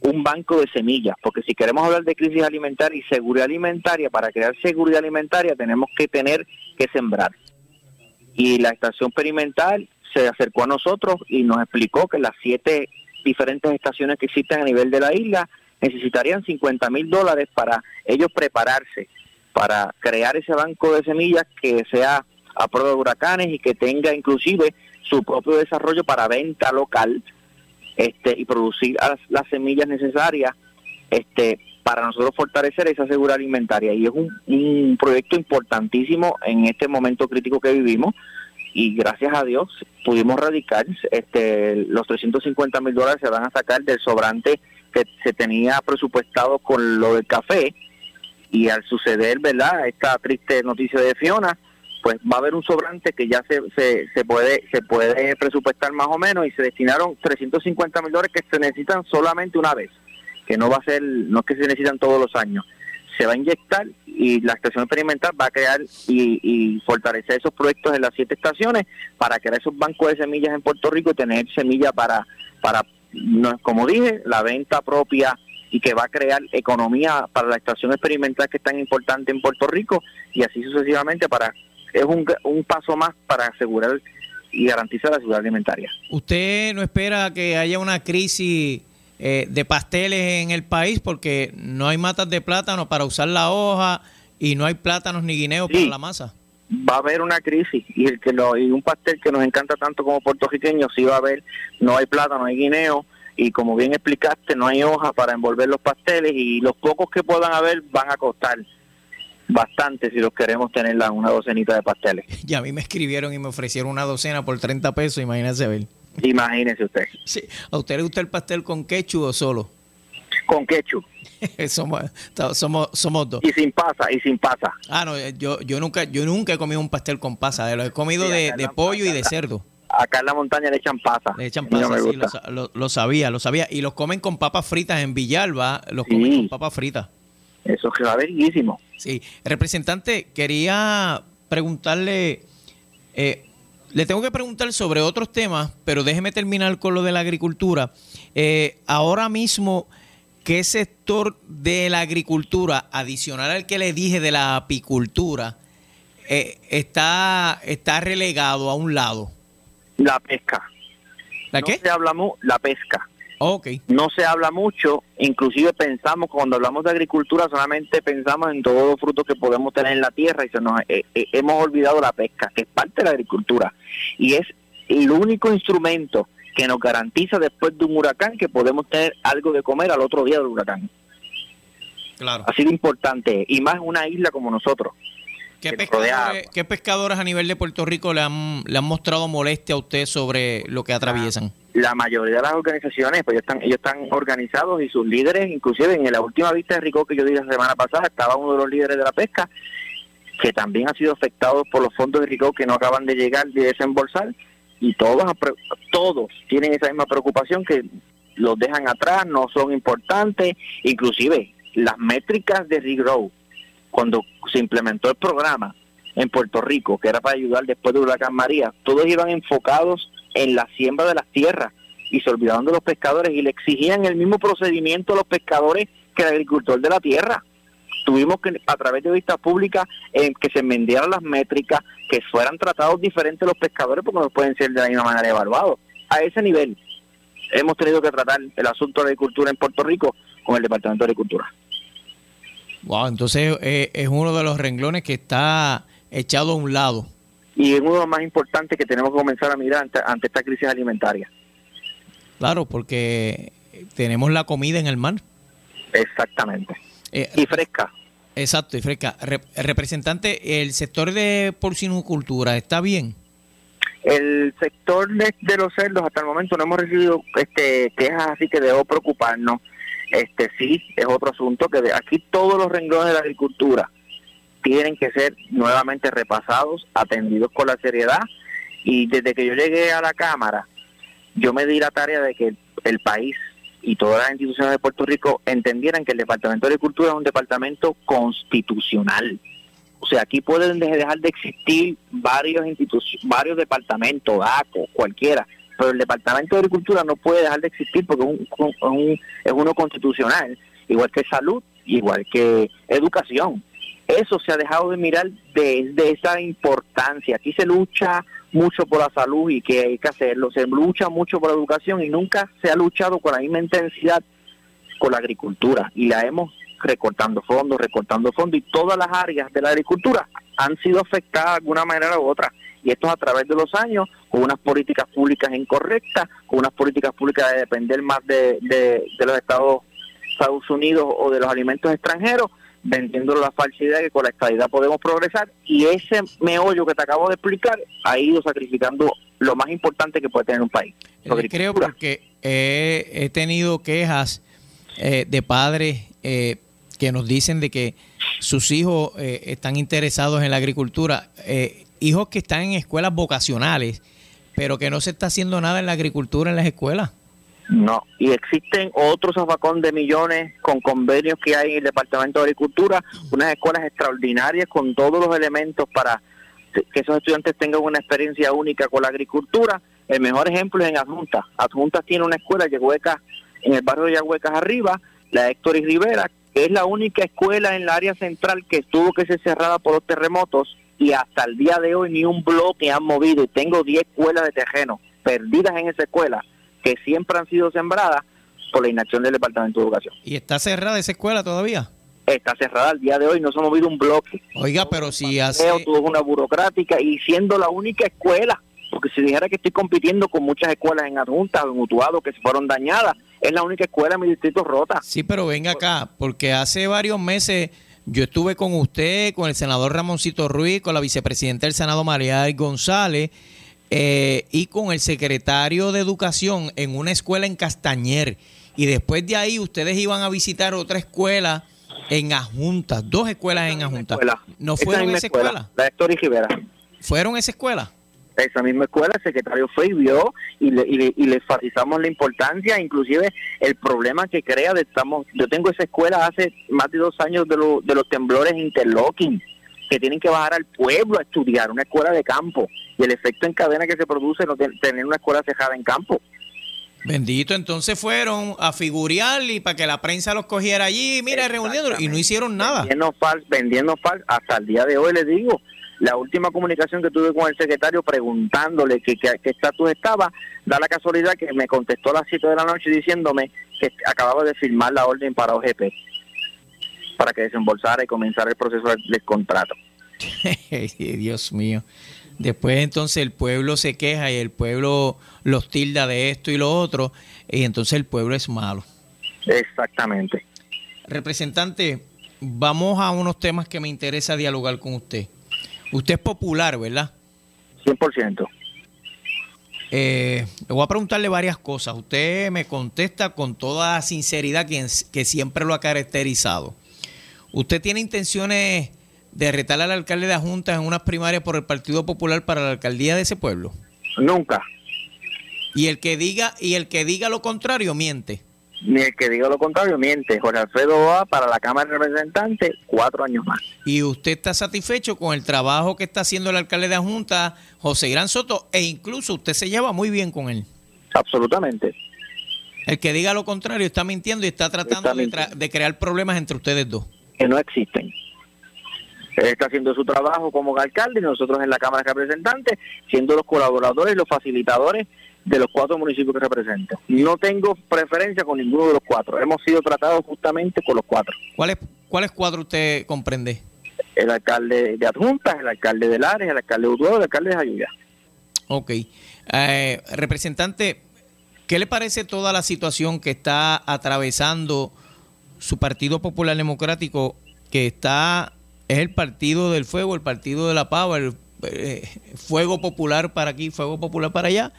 un banco de semillas, porque si queremos hablar de crisis alimentaria y seguridad alimentaria, para crear seguridad alimentaria tenemos que tener que sembrar. Y la estación experimental se acercó a nosotros y nos explicó que las siete diferentes estaciones que existen a nivel de la isla necesitarían 50 mil dólares para ellos prepararse, para crear ese banco de semillas que sea a prueba de huracanes y que tenga inclusive su propio desarrollo para venta local este y producir las, las semillas necesarias este para nosotros fortalecer esa seguridad alimentaria. Y es un, un proyecto importantísimo en este momento crítico que vivimos y gracias a Dios pudimos radicar este los 350 mil dólares se van a sacar del sobrante que se tenía presupuestado con lo del café y al suceder verdad esta triste noticia de Fiona pues va a haber un sobrante que ya se, se, puede se puede presupuestar más o menos y se destinaron 350 mil dólares que se necesitan solamente una vez que no va a ser no es que se necesitan todos los años. Se va a inyectar y la estación experimental va a crear y, y fortalecer esos proyectos en las siete estaciones para crear esos bancos de semillas en Puerto Rico y tener semillas para para como dije la venta propia y que va a crear economía para la estación experimental que es tan importante en Puerto Rico y así sucesivamente para es un, un paso más para asegurar y garantizar la seguridad alimentaria. ¿Usted no espera que haya una crisis eh, de pasteles en el país porque no hay matas de plátano para usar la hoja y no hay plátanos ni guineos para la masa? va a haber una crisis y el que lo, y un pastel que nos encanta tanto como puertorriqueños sí va a haber no hay plátano no hay guineo y como bien explicaste no hay hoja para envolver los pasteles y los pocos que puedan haber van a costar bastante si los queremos tener una docenita de pasteles. Y a mí me escribieron y me ofrecieron una docena por 30 pesos, imagínese ver. Imagínese usted. Sí. ¿A usted le gusta el pastel con ketchup o solo? Con ketchup. somos, somos, somos dos. Y sin pasa, y sin pasa. Ah, no, yo, yo nunca yo nunca he comido un pastel con pasa, eh, lo he comido Sí, de, pollo y de cerdo. Acá en la montaña le echan pasa. Le echan no pasa, sí, lo, sa- lo- lo sabía, lo sabía. Y los comen con papas fritas en Villalba, los comen con papas fritas. Eso es bellísimo. Sí, representante, quería preguntarle, eh, le tengo que preguntar sobre otros temas, pero déjeme terminar con lo de la agricultura. Eh, ahora mismo, ¿qué sector de la agricultura, adicional al que le dije de la apicultura, eh, está, está relegado a un lado? La pesca. ¿La no qué? se habla mu la pesca. Ok. No se habla mucho, inclusive pensamos, cuando hablamos de agricultura, solamente pensamos en todos los frutos que podemos tener en la tierra y se nos, eh, eh, hemos olvidado la pesca, que es parte de la agricultura. Y es el único instrumento que nos garantiza después de un huracán que podemos tener algo de comer al otro día del huracán. Claro. Así de importante, y más una isla como nosotros. ¿Qué pescadores, qué pescadores a nivel de Puerto Rico le han, le han mostrado molestia a usted sobre lo que atraviesan? la mayoría de las organizaciones, pues ellos están, ellos están organizados y sus líderes, inclusive en la última vista de Rico que yo di la semana pasada, estaba uno de los líderes de la pesca, que también ha sido afectado por los fondos de Rico que no acaban de llegar, de desembolsar, y todos, todos tienen esa misma preocupación que los dejan atrás, no son importantes, inclusive las métricas de Rigrow, cuando se implementó el programa en Puerto Rico, que era para ayudar después del huracán María, todos iban enfocados en la siembra de las tierras y se olvidaban de los pescadores y le exigían el mismo procedimiento a los pescadores que el agricultor de la tierra. Tuvimos que, a través de vistas públicas, eh, que se enmendaran las métricas, que fueran tratados diferentes los pescadores porque no pueden ser de la misma manera evaluados. A ese nivel hemos tenido que tratar el asunto de la agricultura en Puerto Rico con el Departamento de Agricultura. Wow, entonces eh, es uno de los renglones que está echado a un lado. Y es uno de los más importantes que tenemos que comenzar a mirar ante, ante esta crisis alimentaria. Claro, porque tenemos la comida en el mar. Exactamente. Eh, y fresca. Exacto, y fresca. Rep- representante, el sector de porcinocultura está bien. El sector de, de los cerdos hasta el momento no hemos recibido este quejas así que debo preocuparnos. Este sí es otro asunto que de, aquí todos los renglones de la agricultura tienen que ser nuevamente repasados, atendidos con la seriedad y desde que yo llegué a la cámara yo me di la tarea de que el país y todas las instituciones de Puerto Rico entendieran que el Departamento de Agricultura es un departamento constitucional. O sea, aquí pueden de- dejar de existir varios varios departamentos, DACO, cualquiera, pero el Departamento de Agricultura no puede dejar de existir porque es, un- un- es uno constitucional, igual que salud, igual que educación. Eso se ha dejado de mirar desde esa importancia. Aquí se lucha mucho por la salud y que hay que hacerlo, se lucha mucho por la educación y nunca se ha luchado con la misma intensidad con la agricultura y la hemos recortando fondos, recortando fondos y todas las áreas de la agricultura han sido afectadas de alguna manera u otra. Y esto es a través de los años, con unas políticas públicas incorrectas, con unas políticas públicas de depender más de, de, de los Estados, Estados Unidos o de los alimentos extranjeros, vendiendo la falsa idea que con la estabilidad podemos progresar. Y ese meollo que te acabo de explicar ha ido sacrificando lo más importante que puede tener un país. Le creo porque he, he tenido quejas eh, de padres eh, que nos dicen de que sus hijos eh, están interesados en la agricultura, eh, hijos que están en escuelas vocacionales, pero que no se está haciendo nada en la agricultura en las escuelas. No, y existen otros zafacón de millones con convenios que hay en el Departamento de Agricultura, unas escuelas extraordinarias con todos los elementos para que esos estudiantes tengan una experiencia única con la agricultura. El mejor ejemplo es en Adjuntas. Adjuntas tiene una escuela que en el barrio de Yahuecas arriba, la Héctor y Rivera, que es la única escuela en el área central que tuvo que ser cerrada por los terremotos y hasta el día de hoy ni un bloque han movido. Y tengo 10 escuelas de terreno perdidas en esa escuela que siempre han sido sembradas por la inacción del Departamento de Educación. ¿Y está cerrada esa escuela todavía? Está cerrada al día de hoy, no se ha movido un bloque. Oiga, pero si hace... tuvo una burocrática y siendo la única escuela, porque si dijera que estoy compitiendo con muchas escuelas en adjuntas o en Utuado que se fueron dañadas, es la única escuela en mi distrito rota. Sí, pero venga acá, porque hace varios meses Yo estuve con usted, con el senador Ramoncito Ruiz, con la vicepresidenta del Senado María González eh, y con el secretario de Educación en una escuela en Castañer. Y después de ahí ustedes iban a visitar otra escuela en Ajunta, dos escuelas en Ajunta. ¿No fueron esa escuela? La Héctor y Rivera. ¿Fueron esa escuela? Esa misma escuela, el secretario fue y vio y le, y le, y le enfatizamos la importancia, inclusive el problema que crea de estamos, yo tengo esa escuela hace más de dos años de, lo, de los temblores interlocking, que tienen que bajar al pueblo a estudiar, una escuela de campo, y el efecto en cadena que se produce no tener una escuela cejada en campo. Bendito, entonces fueron a figurear y para que la prensa los cogiera allí, mira, reuniendo y no hicieron nada. Vendiendo fal, vendiendo fal, hasta el día de hoy les digo, la última comunicación que tuve con el secretario preguntándole qué estatus estaba, da la casualidad que me contestó a las 7 de la noche diciéndome que acababa de firmar la orden para OGP para que desembolsara y comenzara el proceso del, contrato. Dios mío. Después entonces el pueblo se queja y el pueblo los tilda de esto y lo otro, y entonces el pueblo es malo. Exactamente. Representante, vamos a unos temas que me interesa dialogar con usted. Usted es popular, ¿verdad? 100%. Eh, le voy a preguntarle varias cosas. Usted me contesta con toda sinceridad que, que siempre lo ha caracterizado. ¿Usted tiene intenciones de retar al alcalde de Junta en unas primarias por el Partido Popular para la alcaldía de ese pueblo? Nunca. Y el que diga y el que diga lo contrario miente ni el que diga lo contrario miente. Jorge Alfredo va para la Cámara de Representantes cuatro años más. ¿Y usted está satisfecho con el trabajo que está haciendo el alcalde de la Junta, José Gran Soto, e incluso usted se lleva muy bien con él? Absolutamente. El que diga lo contrario está mintiendo y está tratando de, crear problemas entre ustedes dos. Que no existen. Él está haciendo su trabajo como alcalde y nosotros en la Cámara de Representantes siendo los colaboradores y los facilitadores de los cuatro municipios que represento. No tengo preferencia con ninguno de los cuatro. Hemos sido tratados justamente con los cuatro. ¿Cuáles cuáles cuatro usted comprende? El alcalde de Adjuntas, el alcalde de Lares, el alcalde de Utuado, el alcalde de Ayuya. Ok. Eh, representante, ¿qué le parece toda la situación que está atravesando su Partido Popular Democrático, que está, es el Partido del Fuego, el Partido de la Pava, el eh, Fuego Popular para aquí, Fuego Popular para allá?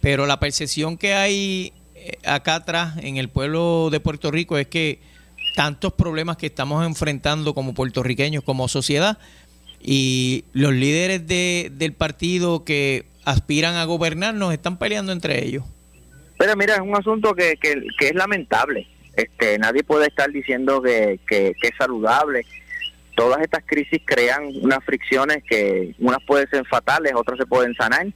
Pero la percepción que hay eh, acá atrás en el pueblo de Puerto Rico es que tantos problemas que estamos enfrentando como puertorriqueños, como sociedad, y los líderes de, del partido que aspiran a gobernar nos están peleando entre ellos. Pero mira, es un asunto que, que, es lamentable. Este, nadie puede estar diciendo que, que, es saludable. Todas estas crisis crean unas fricciones que unas pueden ser fatales, otras se pueden sanar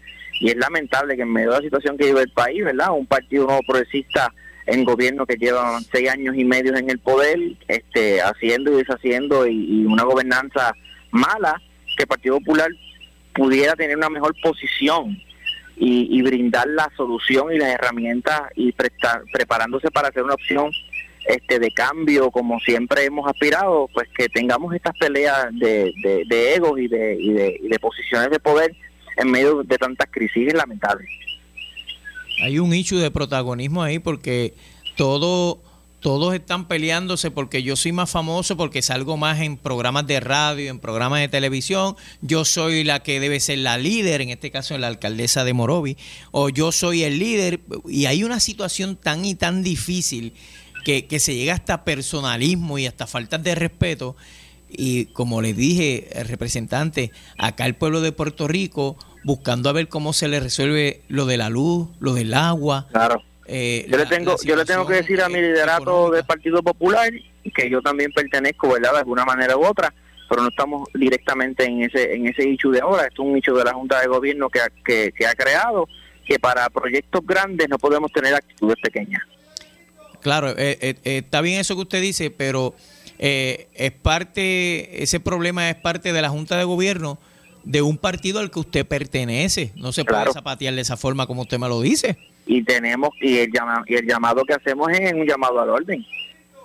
y es lamentable que en medio de la situación que vive el país, ¿verdad? Un partido nuevo progresista en gobierno que lleva seis años y medio en el poder, este, haciendo y deshaciendo y, una gobernanza mala, que el Partido Popular pudiera tener una mejor posición y, brindar la solución y las herramientas y prestar, preparándose para hacer una opción este de cambio como siempre hemos aspirado, pues que tengamos estas peleas de, de, egos y de, y de, y de posiciones de poder en medio de tantas crisis lamentables. Hay un hecho de protagonismo ahí porque todo todos están peleándose porque yo soy más famoso, porque salgo más en programas de radio, en programas de televisión, yo soy la que debe ser la líder, en este caso la alcaldesa de Morovi, o yo soy el líder, y hay una situación tan y tan difícil que, que se llega hasta personalismo y hasta faltas de respeto, y como le dije, el representante, acá el pueblo de Puerto Rico, buscando a ver cómo se le resuelve lo de la luz, lo del agua. Claro. Eh, yo le tengo yo le tengo que decir a mi liderato del Partido Popular que yo también pertenezco, ¿verdad? De alguna manera u otra, pero no estamos directamente en ese en ese hecho de ahora. Esto es un hecho de la Junta de Gobierno que, que, que ha creado que para proyectos grandes no podemos tener actitudes pequeñas. Claro, eh, eh, está bien eso que usted dice, pero eh, es parte, ese problema es parte de la Junta de Gobierno de un partido al que usted pertenece. No se puede zapatear de esa forma como usted me lo dice. Y tenemos, y el, y el llamado que hacemos es un llamado al orden,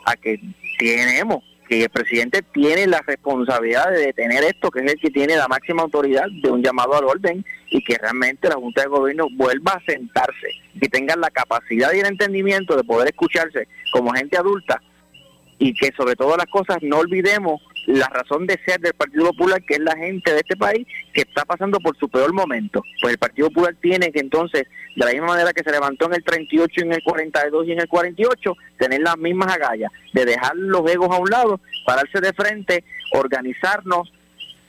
a que tenemos, que el presidente tiene la responsabilidad de detener esto, que es el que tiene la máxima autoridad de un llamado al orden y que realmente la Junta de Gobierno vuelva a sentarse y tenga la capacidad y el entendimiento de poder escucharse como gente adulta y que sobre todas las cosas no olvidemos la razón de ser del Partido Popular, que es la gente de este país que está pasando por su peor momento. Pues el Partido Popular tiene que entonces, de la misma manera que se levantó en el 38, en el 42 y en el 48, tener las mismas agallas, de dejar los egos a un lado, pararse de frente, organizarnos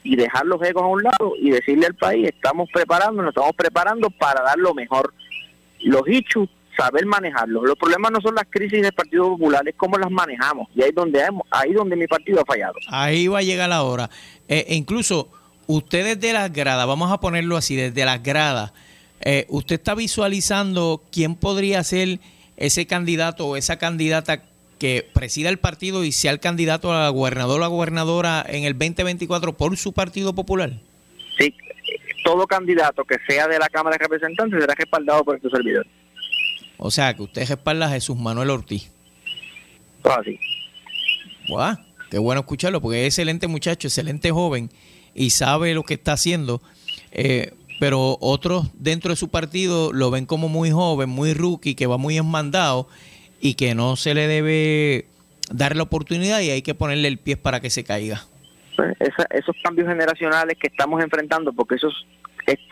y dejar los egos a un lado y decirle al país, estamos preparando, nos estamos preparando para dar lo mejor. Los hechos saber manejarlos. Los problemas no son las crisis del Partido Popular, es cómo las manejamos. Y ahí es donde, ahí donde mi partido ha fallado. Ahí va a llegar la hora. Eh, e incluso ustedes de las gradas, vamos a ponerlo así, desde las gradas, eh, ¿usted está visualizando quién podría ser ese candidato o esa candidata que presida el partido y sea el candidato a gobernador o la gobernadora en el 2024 por su Partido Popular? Sí, todo candidato que sea de la Cámara de Representantes será respaldado por este servidor. O sea, que usted respalda a Jesús Manuel Ortiz. Así. Guau, qué bueno escucharlo, porque es excelente muchacho, excelente joven y sabe lo que está haciendo. Eh, pero otros dentro de su partido lo ven como muy joven, muy rookie, que va muy enmandado y que no se le debe dar la oportunidad y hay que ponerle el pie para que se caiga. Pues esos cambios generacionales que estamos enfrentando, porque esos,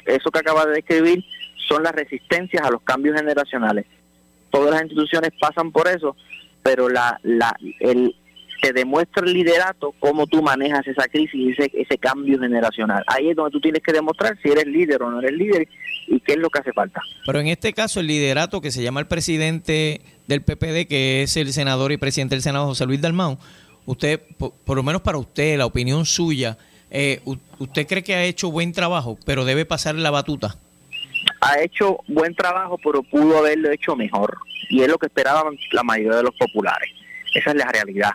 eso que acaba de describir son las resistencias a los cambios generacionales todas las instituciones pasan por eso, pero la, la, el, te demuestra el liderato cómo tú manejas esa crisis y ese, ese cambio generacional. Ahí es donde tú tienes que demostrar si eres líder o no eres líder y qué es lo que hace falta. Pero en este caso el liderato que se llama el presidente del PPD, que es el senador y presidente del Senado, José Luis Dalmau, usted, por, lo menos para usted, la opinión suya, eh, ¿usted cree que ha hecho buen trabajo, pero debe pasar la batuta? Ha hecho buen trabajo, pero pudo haberlo hecho mejor. Y es lo que esperaban la mayoría de los populares. Esa es la realidad.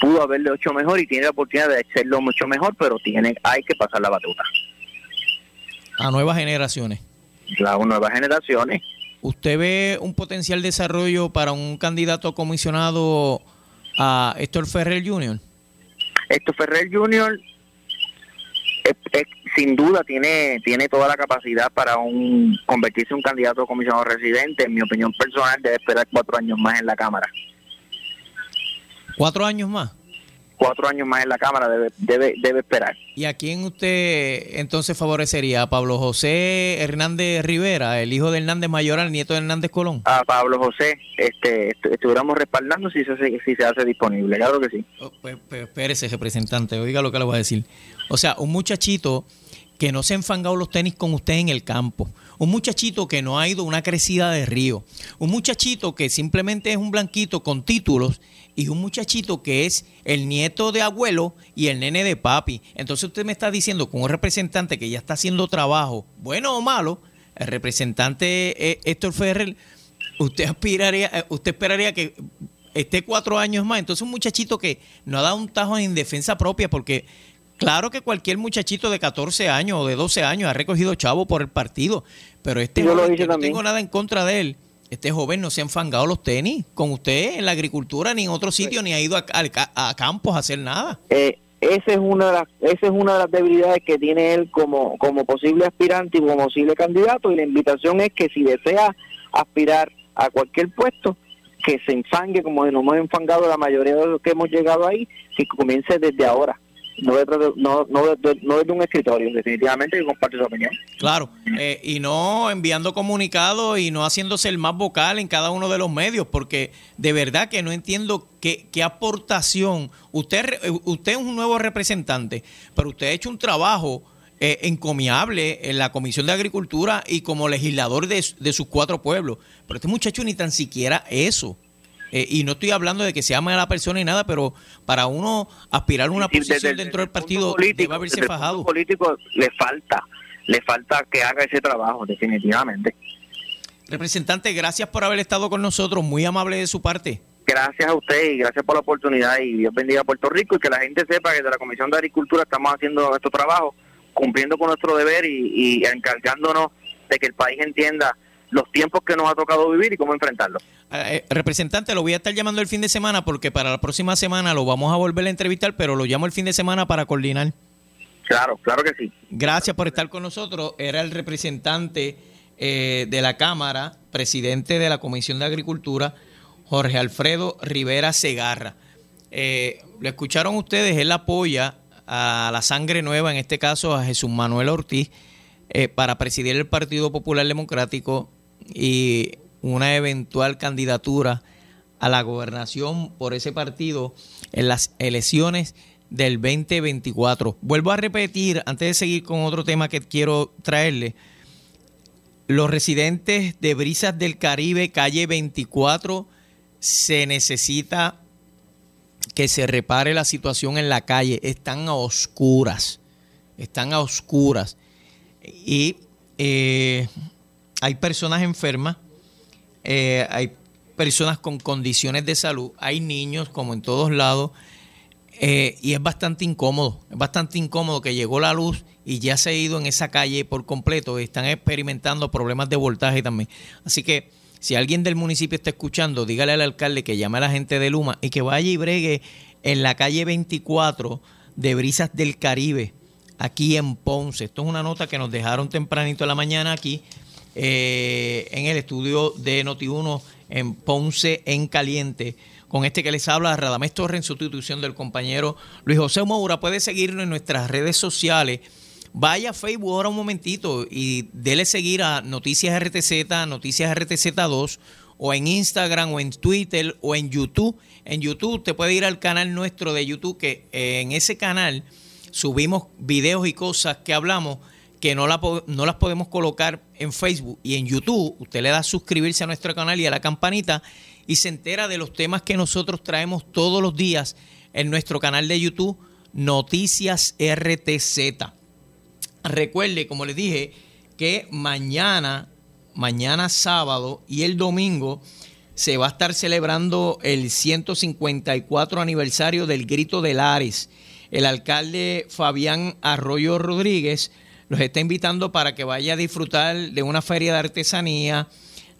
Pudo haberlo hecho mejor y tiene la oportunidad de hacerlo mucho mejor, pero tiene, hay que pasar la batuta. A nuevas generaciones. Las nuevas generaciones. ¿Usted ve un potencial desarrollo para un candidato comisionado a Héctor Ferrer Jr.? Héctor Ferrer Jr sin duda tiene tiene toda la capacidad para un convertirse en un candidato a comisionado residente. En mi opinión personal, debe esperar cuatro años más en la Cámara. ¿Cuatro años más? Cuatro años más en la Cámara debe, debe, debe esperar. ¿Y a quién usted entonces favorecería? ¿A Pablo José Hernández Rivera, el hijo de Hernández Mayoral, nieto de Hernández Colón? A Pablo José, este, estuviéramos respaldando si se, si se hace disponible, claro que sí. Oh, pues, pues, espérese, representante, oiga lo que le voy a decir. O sea, un muchachito que no se ha enfangado los tenis con usted en el campo. Un muchachito que no ha ido una crecida de río. Un muchachito que simplemente es un blanquito con títulos y un muchachito que es el nieto de abuelo y el nene de papi. Entonces usted me está diciendo con un representante que ya está haciendo trabajo, bueno o malo, el representante eh, Héctor Ferrer, usted aspiraría, eh, usted esperaría que esté cuatro años más. Entonces un muchachito que no ha dado un tajo en defensa propia porque Claro que cualquier muchachito de 14 años o de 12 años ha recogido chavo por el partido, pero este Yo joven, no tengo nada en contra de él. Este joven no se ha enfangado los tenis con usted en la agricultura ni en otro sitio, ni ha ido a, campos a hacer nada. Eh, esa es una de las esa es una de las debilidades que tiene él como como posible aspirante y como posible candidato y la invitación es que si desea aspirar a cualquier puesto que se enfangue como nos hemos enfangado la mayoría de los que hemos llegado ahí que comience desde ahora no desde, no, no, un escritorio, definitivamente yo comparto su opinión. Claro, eh, y no enviando comunicados y no haciéndose el más vocal en cada uno de los medios, porque de verdad que no entiendo qué, qué aportación. Usted, usted es un nuevo representante, pero usted ha hecho un trabajo eh, encomiable en la Comisión de Agricultura y como legislador de, de sus cuatro pueblos. Pero este muchacho ni tan siquiera eso. Eh, y no estoy hablando de que se ame a la persona y nada, pero para uno aspirar a una posición dentro del partido político, debe haberse fajado. político le falta, le falta que haga ese trabajo, definitivamente. Representante, gracias por haber estado con nosotros, muy amable de su parte. Gracias a usted y gracias por la oportunidad y Dios bendiga a Puerto Rico y que la gente sepa que desde la Comisión de Agricultura estamos haciendo nuestro trabajo, cumpliendo con nuestro deber y, y encargándonos de que el país entienda los tiempos que nos ha tocado vivir y cómo enfrentarlos. Eh, eh, representante, lo voy a estar llamando el fin de semana porque para la próxima semana lo vamos a volver a entrevistar, pero lo llamo el fin de semana para coordinar. Claro, claro que sí. Gracias por estar con nosotros. Era el representante eh, de la Cámara, presidente de la Comisión de Agricultura, Jorge Alfredo Rivera Segarra. lo escucharon ustedes, él apoya a la sangre nueva, en este caso a Jesús Manuel Ortiz, eh, para presidir el Partido Popular Democrático y una eventual candidatura a la gobernación por ese partido en las elecciones del 2024. Vuelvo a repetir, antes de seguir con otro tema que quiero traerle, los residentes de Brisas del Caribe, calle 24, se necesita que se repare la situación en la calle. Están a oscuras, están a oscuras. Y eh, hay personas enfermas, eh, hay personas con condiciones de salud, hay niños como en todos lados eh, y es bastante incómodo, es bastante incómodo que llegó la luz y ya se ha ido en esa calle por completo. Están experimentando problemas de voltaje también. Así que si alguien del municipio está escuchando, dígale al alcalde que llame a la gente de Luma y que vaya y bregue en la calle 24 de Brisas del Caribe, aquí en Ponce. Esto es una nota que nos dejaron tempranito en la mañana aquí eh, en el estudio de Noti1 en Ponce en Caliente con este que les habla, Radamés Torres, en sustitución del compañero Luis José Moura. Puede seguirnos en nuestras redes sociales. Vaya a Facebook ahora un momentito y dele seguir a Noticias RTZ, Noticias RTZ2, o en Instagram, o en Twitter, o en YouTube. En YouTube te puede ir al canal nuestro de YouTube, que en ese canal subimos videos y cosas que hablamos que no, las podemos colocar en Facebook y en YouTube. Usted le da a suscribirse a nuestro canal y a la campanita y se entera de los temas que nosotros traemos todos los días en nuestro canal de YouTube, Noticias RTZ. Recuerde, como les dije, que mañana, mañana sábado y el domingo se va a estar celebrando el 154 aniversario del Grito de Lares. El alcalde Fabián Arroyo Rodríguez los está invitando para que vaya a disfrutar de una feria de artesanía,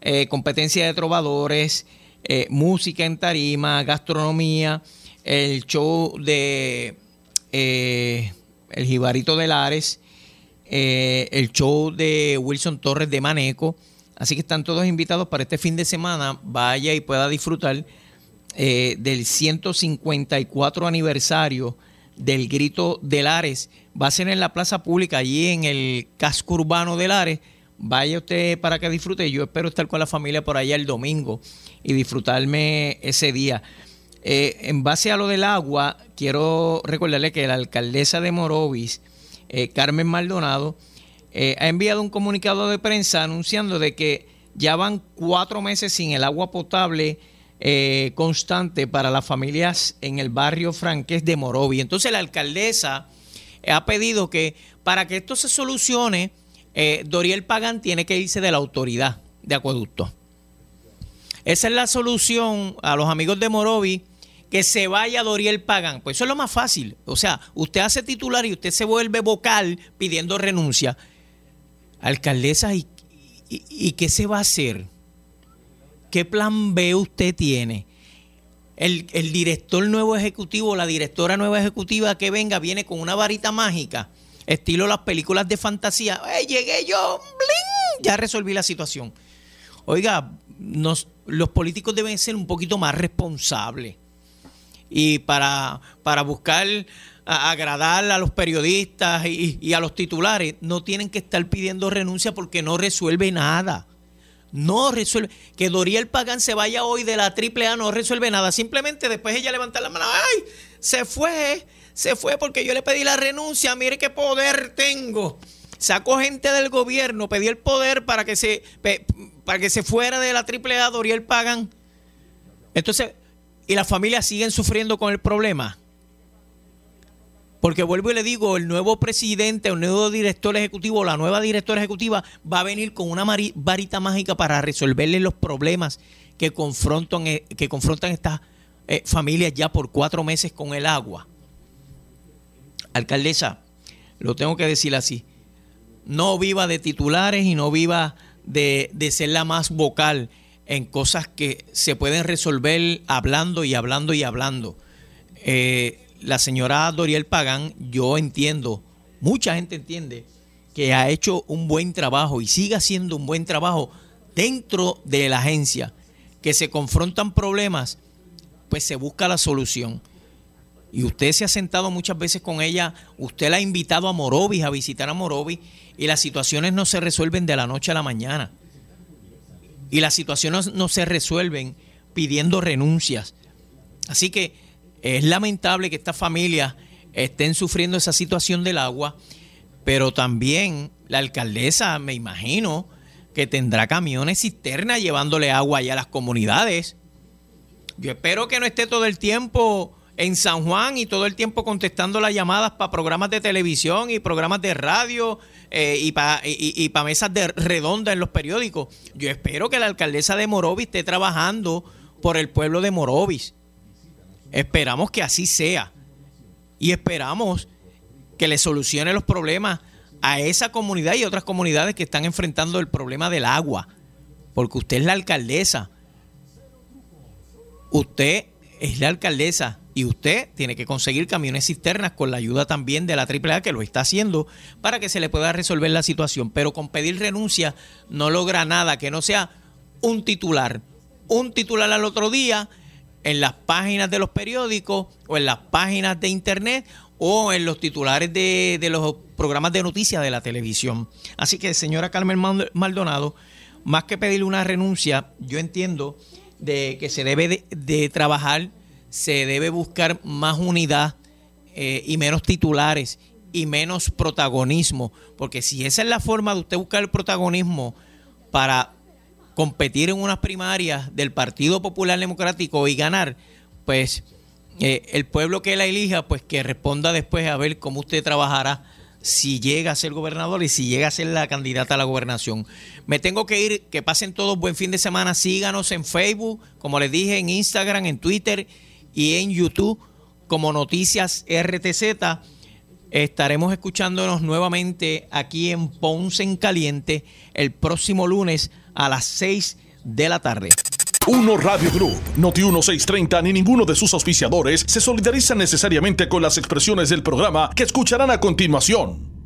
eh, competencia de trovadores, eh, música en tarima, gastronomía, el show de eh, El Jibarito de Lares, el show de Wilson Torres de Maneco. Así que están todos invitados para este fin de semana. Vaya y pueda disfrutar del 154 aniversario del Grito de Lares. Va a ser en la plaza pública, allí en el casco urbano de Lares. Vaya usted para que disfrute. Yo espero estar con la familia por allá el domingo y disfrutarme ese día. Eh, en base a lo del agua, quiero recordarle que la alcaldesa de Morovis, eh, Carmen Maldonado, eh, ha enviado un comunicado de prensa anunciando de que ya van cuatro meses sin el agua potable constante para las familias en el barrio franqués de Morovis. Entonces la alcaldesa ha pedido que para que esto se solucione, Doriel Pagán tiene que irse de la autoridad de acueducto. Esa es la solución a los amigos de Morovi, que se vaya Doriel Pagan. Pues eso es lo más fácil. O sea, usted hace titular y usted se vuelve vocal pidiendo renuncia. Alcaldesa, ¿y, y, qué se va a hacer? ¿Qué plan B usted tiene? El, el, director nuevo ejecutivo, la directora nueva ejecutiva que venga, viene con una varita mágica, estilo las películas de fantasía. llegué yo! ¡Bling! Ya resolví la situación. Oiga, los políticos deben ser un poquito más responsables. Y para, para buscar agradar a los periodistas y, a los titulares, no tienen que estar pidiendo renuncia porque no resuelve nada. No resuelve. Que Doriel Pagán se vaya hoy de la AAA no resuelve nada. Simplemente después ella levanta la mano. ¡Ay! Se fue. Se fue porque yo le pedí la renuncia. Mire qué poder tengo. Sacó gente del gobierno, pedí el poder para que se para que se fuera de la AAA, Doriel pagan. Entonces, y las familias siguen sufriendo con el problema. Porque vuelvo y le digo, el nuevo presidente, el nuevo director ejecutivo, la nueva directora ejecutiva va a venir con una varita mágica para resolverle los problemas que confrontan, eh, que confrontan estas eh, familias ya por cuatro meses con el agua. Alcaldesa, lo tengo que decir así, no viva de titulares y no viva de, ser la más vocal en cosas que se pueden resolver hablando y hablando y hablando. Eh, la señora Doriel Pagán, yo entiendo, mucha gente entiende que ha hecho un buen trabajo y sigue haciendo un buen trabajo dentro de la agencia, que se confrontan problemas, pues se busca la solución. y usted se ha sentado muchas veces con ella, usted la ha invitado a Morovis, a visitar a Morovis, y las situaciones no se resuelven de la noche a la mañana. Y las situaciones no se resuelven pidiendo renuncias. Así que es lamentable que estas familias estén sufriendo esa situación del agua, pero también la alcaldesa, me imagino, que tendrá camiones cisterna llevándole agua allá a las comunidades. Yo espero que no esté todo el tiempo en San Juan y todo el tiempo contestando las llamadas para programas de televisión y programas de radio eh, y para y, mesas de redonda en los periódicos. Yo espero que la alcaldesa de Morovis esté trabajando por el pueblo de Morovis. Esperamos que así sea. Y esperamos que le solucione los problemas a esa comunidad y otras comunidades que están enfrentando el problema del agua. Porque usted es la alcaldesa. Usted es la alcaldesa y usted tiene que conseguir camiones cisternas con la ayuda también de la AAA que lo está haciendo para que se le pueda resolver la situación. Pero con pedir renuncia no logra nada que no sea un titular. Un titular al otro día en las páginas de los periódicos o en las páginas de internet o en los titulares de, los programas de noticias de la televisión. Así que, señora Carmen Maldonado, más que pedirle una renuncia, yo entiendo de que se debe de, trabajar, se debe buscar más unidad eh, y menos titulares y menos protagonismo, porque si esa es la forma de usted buscar el protagonismo para competir en unas primarias del Partido Popular Democrático y ganar, pues eh, el pueblo que la elija, pues que responda después a ver cómo usted trabajará si llega a ser gobernador y si llega a ser la candidata a la gobernación. Me tengo que ir, que pasen todos buen fin de semana, síganos en Facebook, como les dije, en Instagram, en Twitter y en YouTube como Noticias RTZ. Estaremos escuchándonos nuevamente aquí en Ponce en Caliente el próximo lunes a las 6 de la tarde. Uno Radio Group, Noti 1630 ni ninguno de sus auspiciadores se solidariza necesariamente con las expresiones del programa que escucharán a continuación.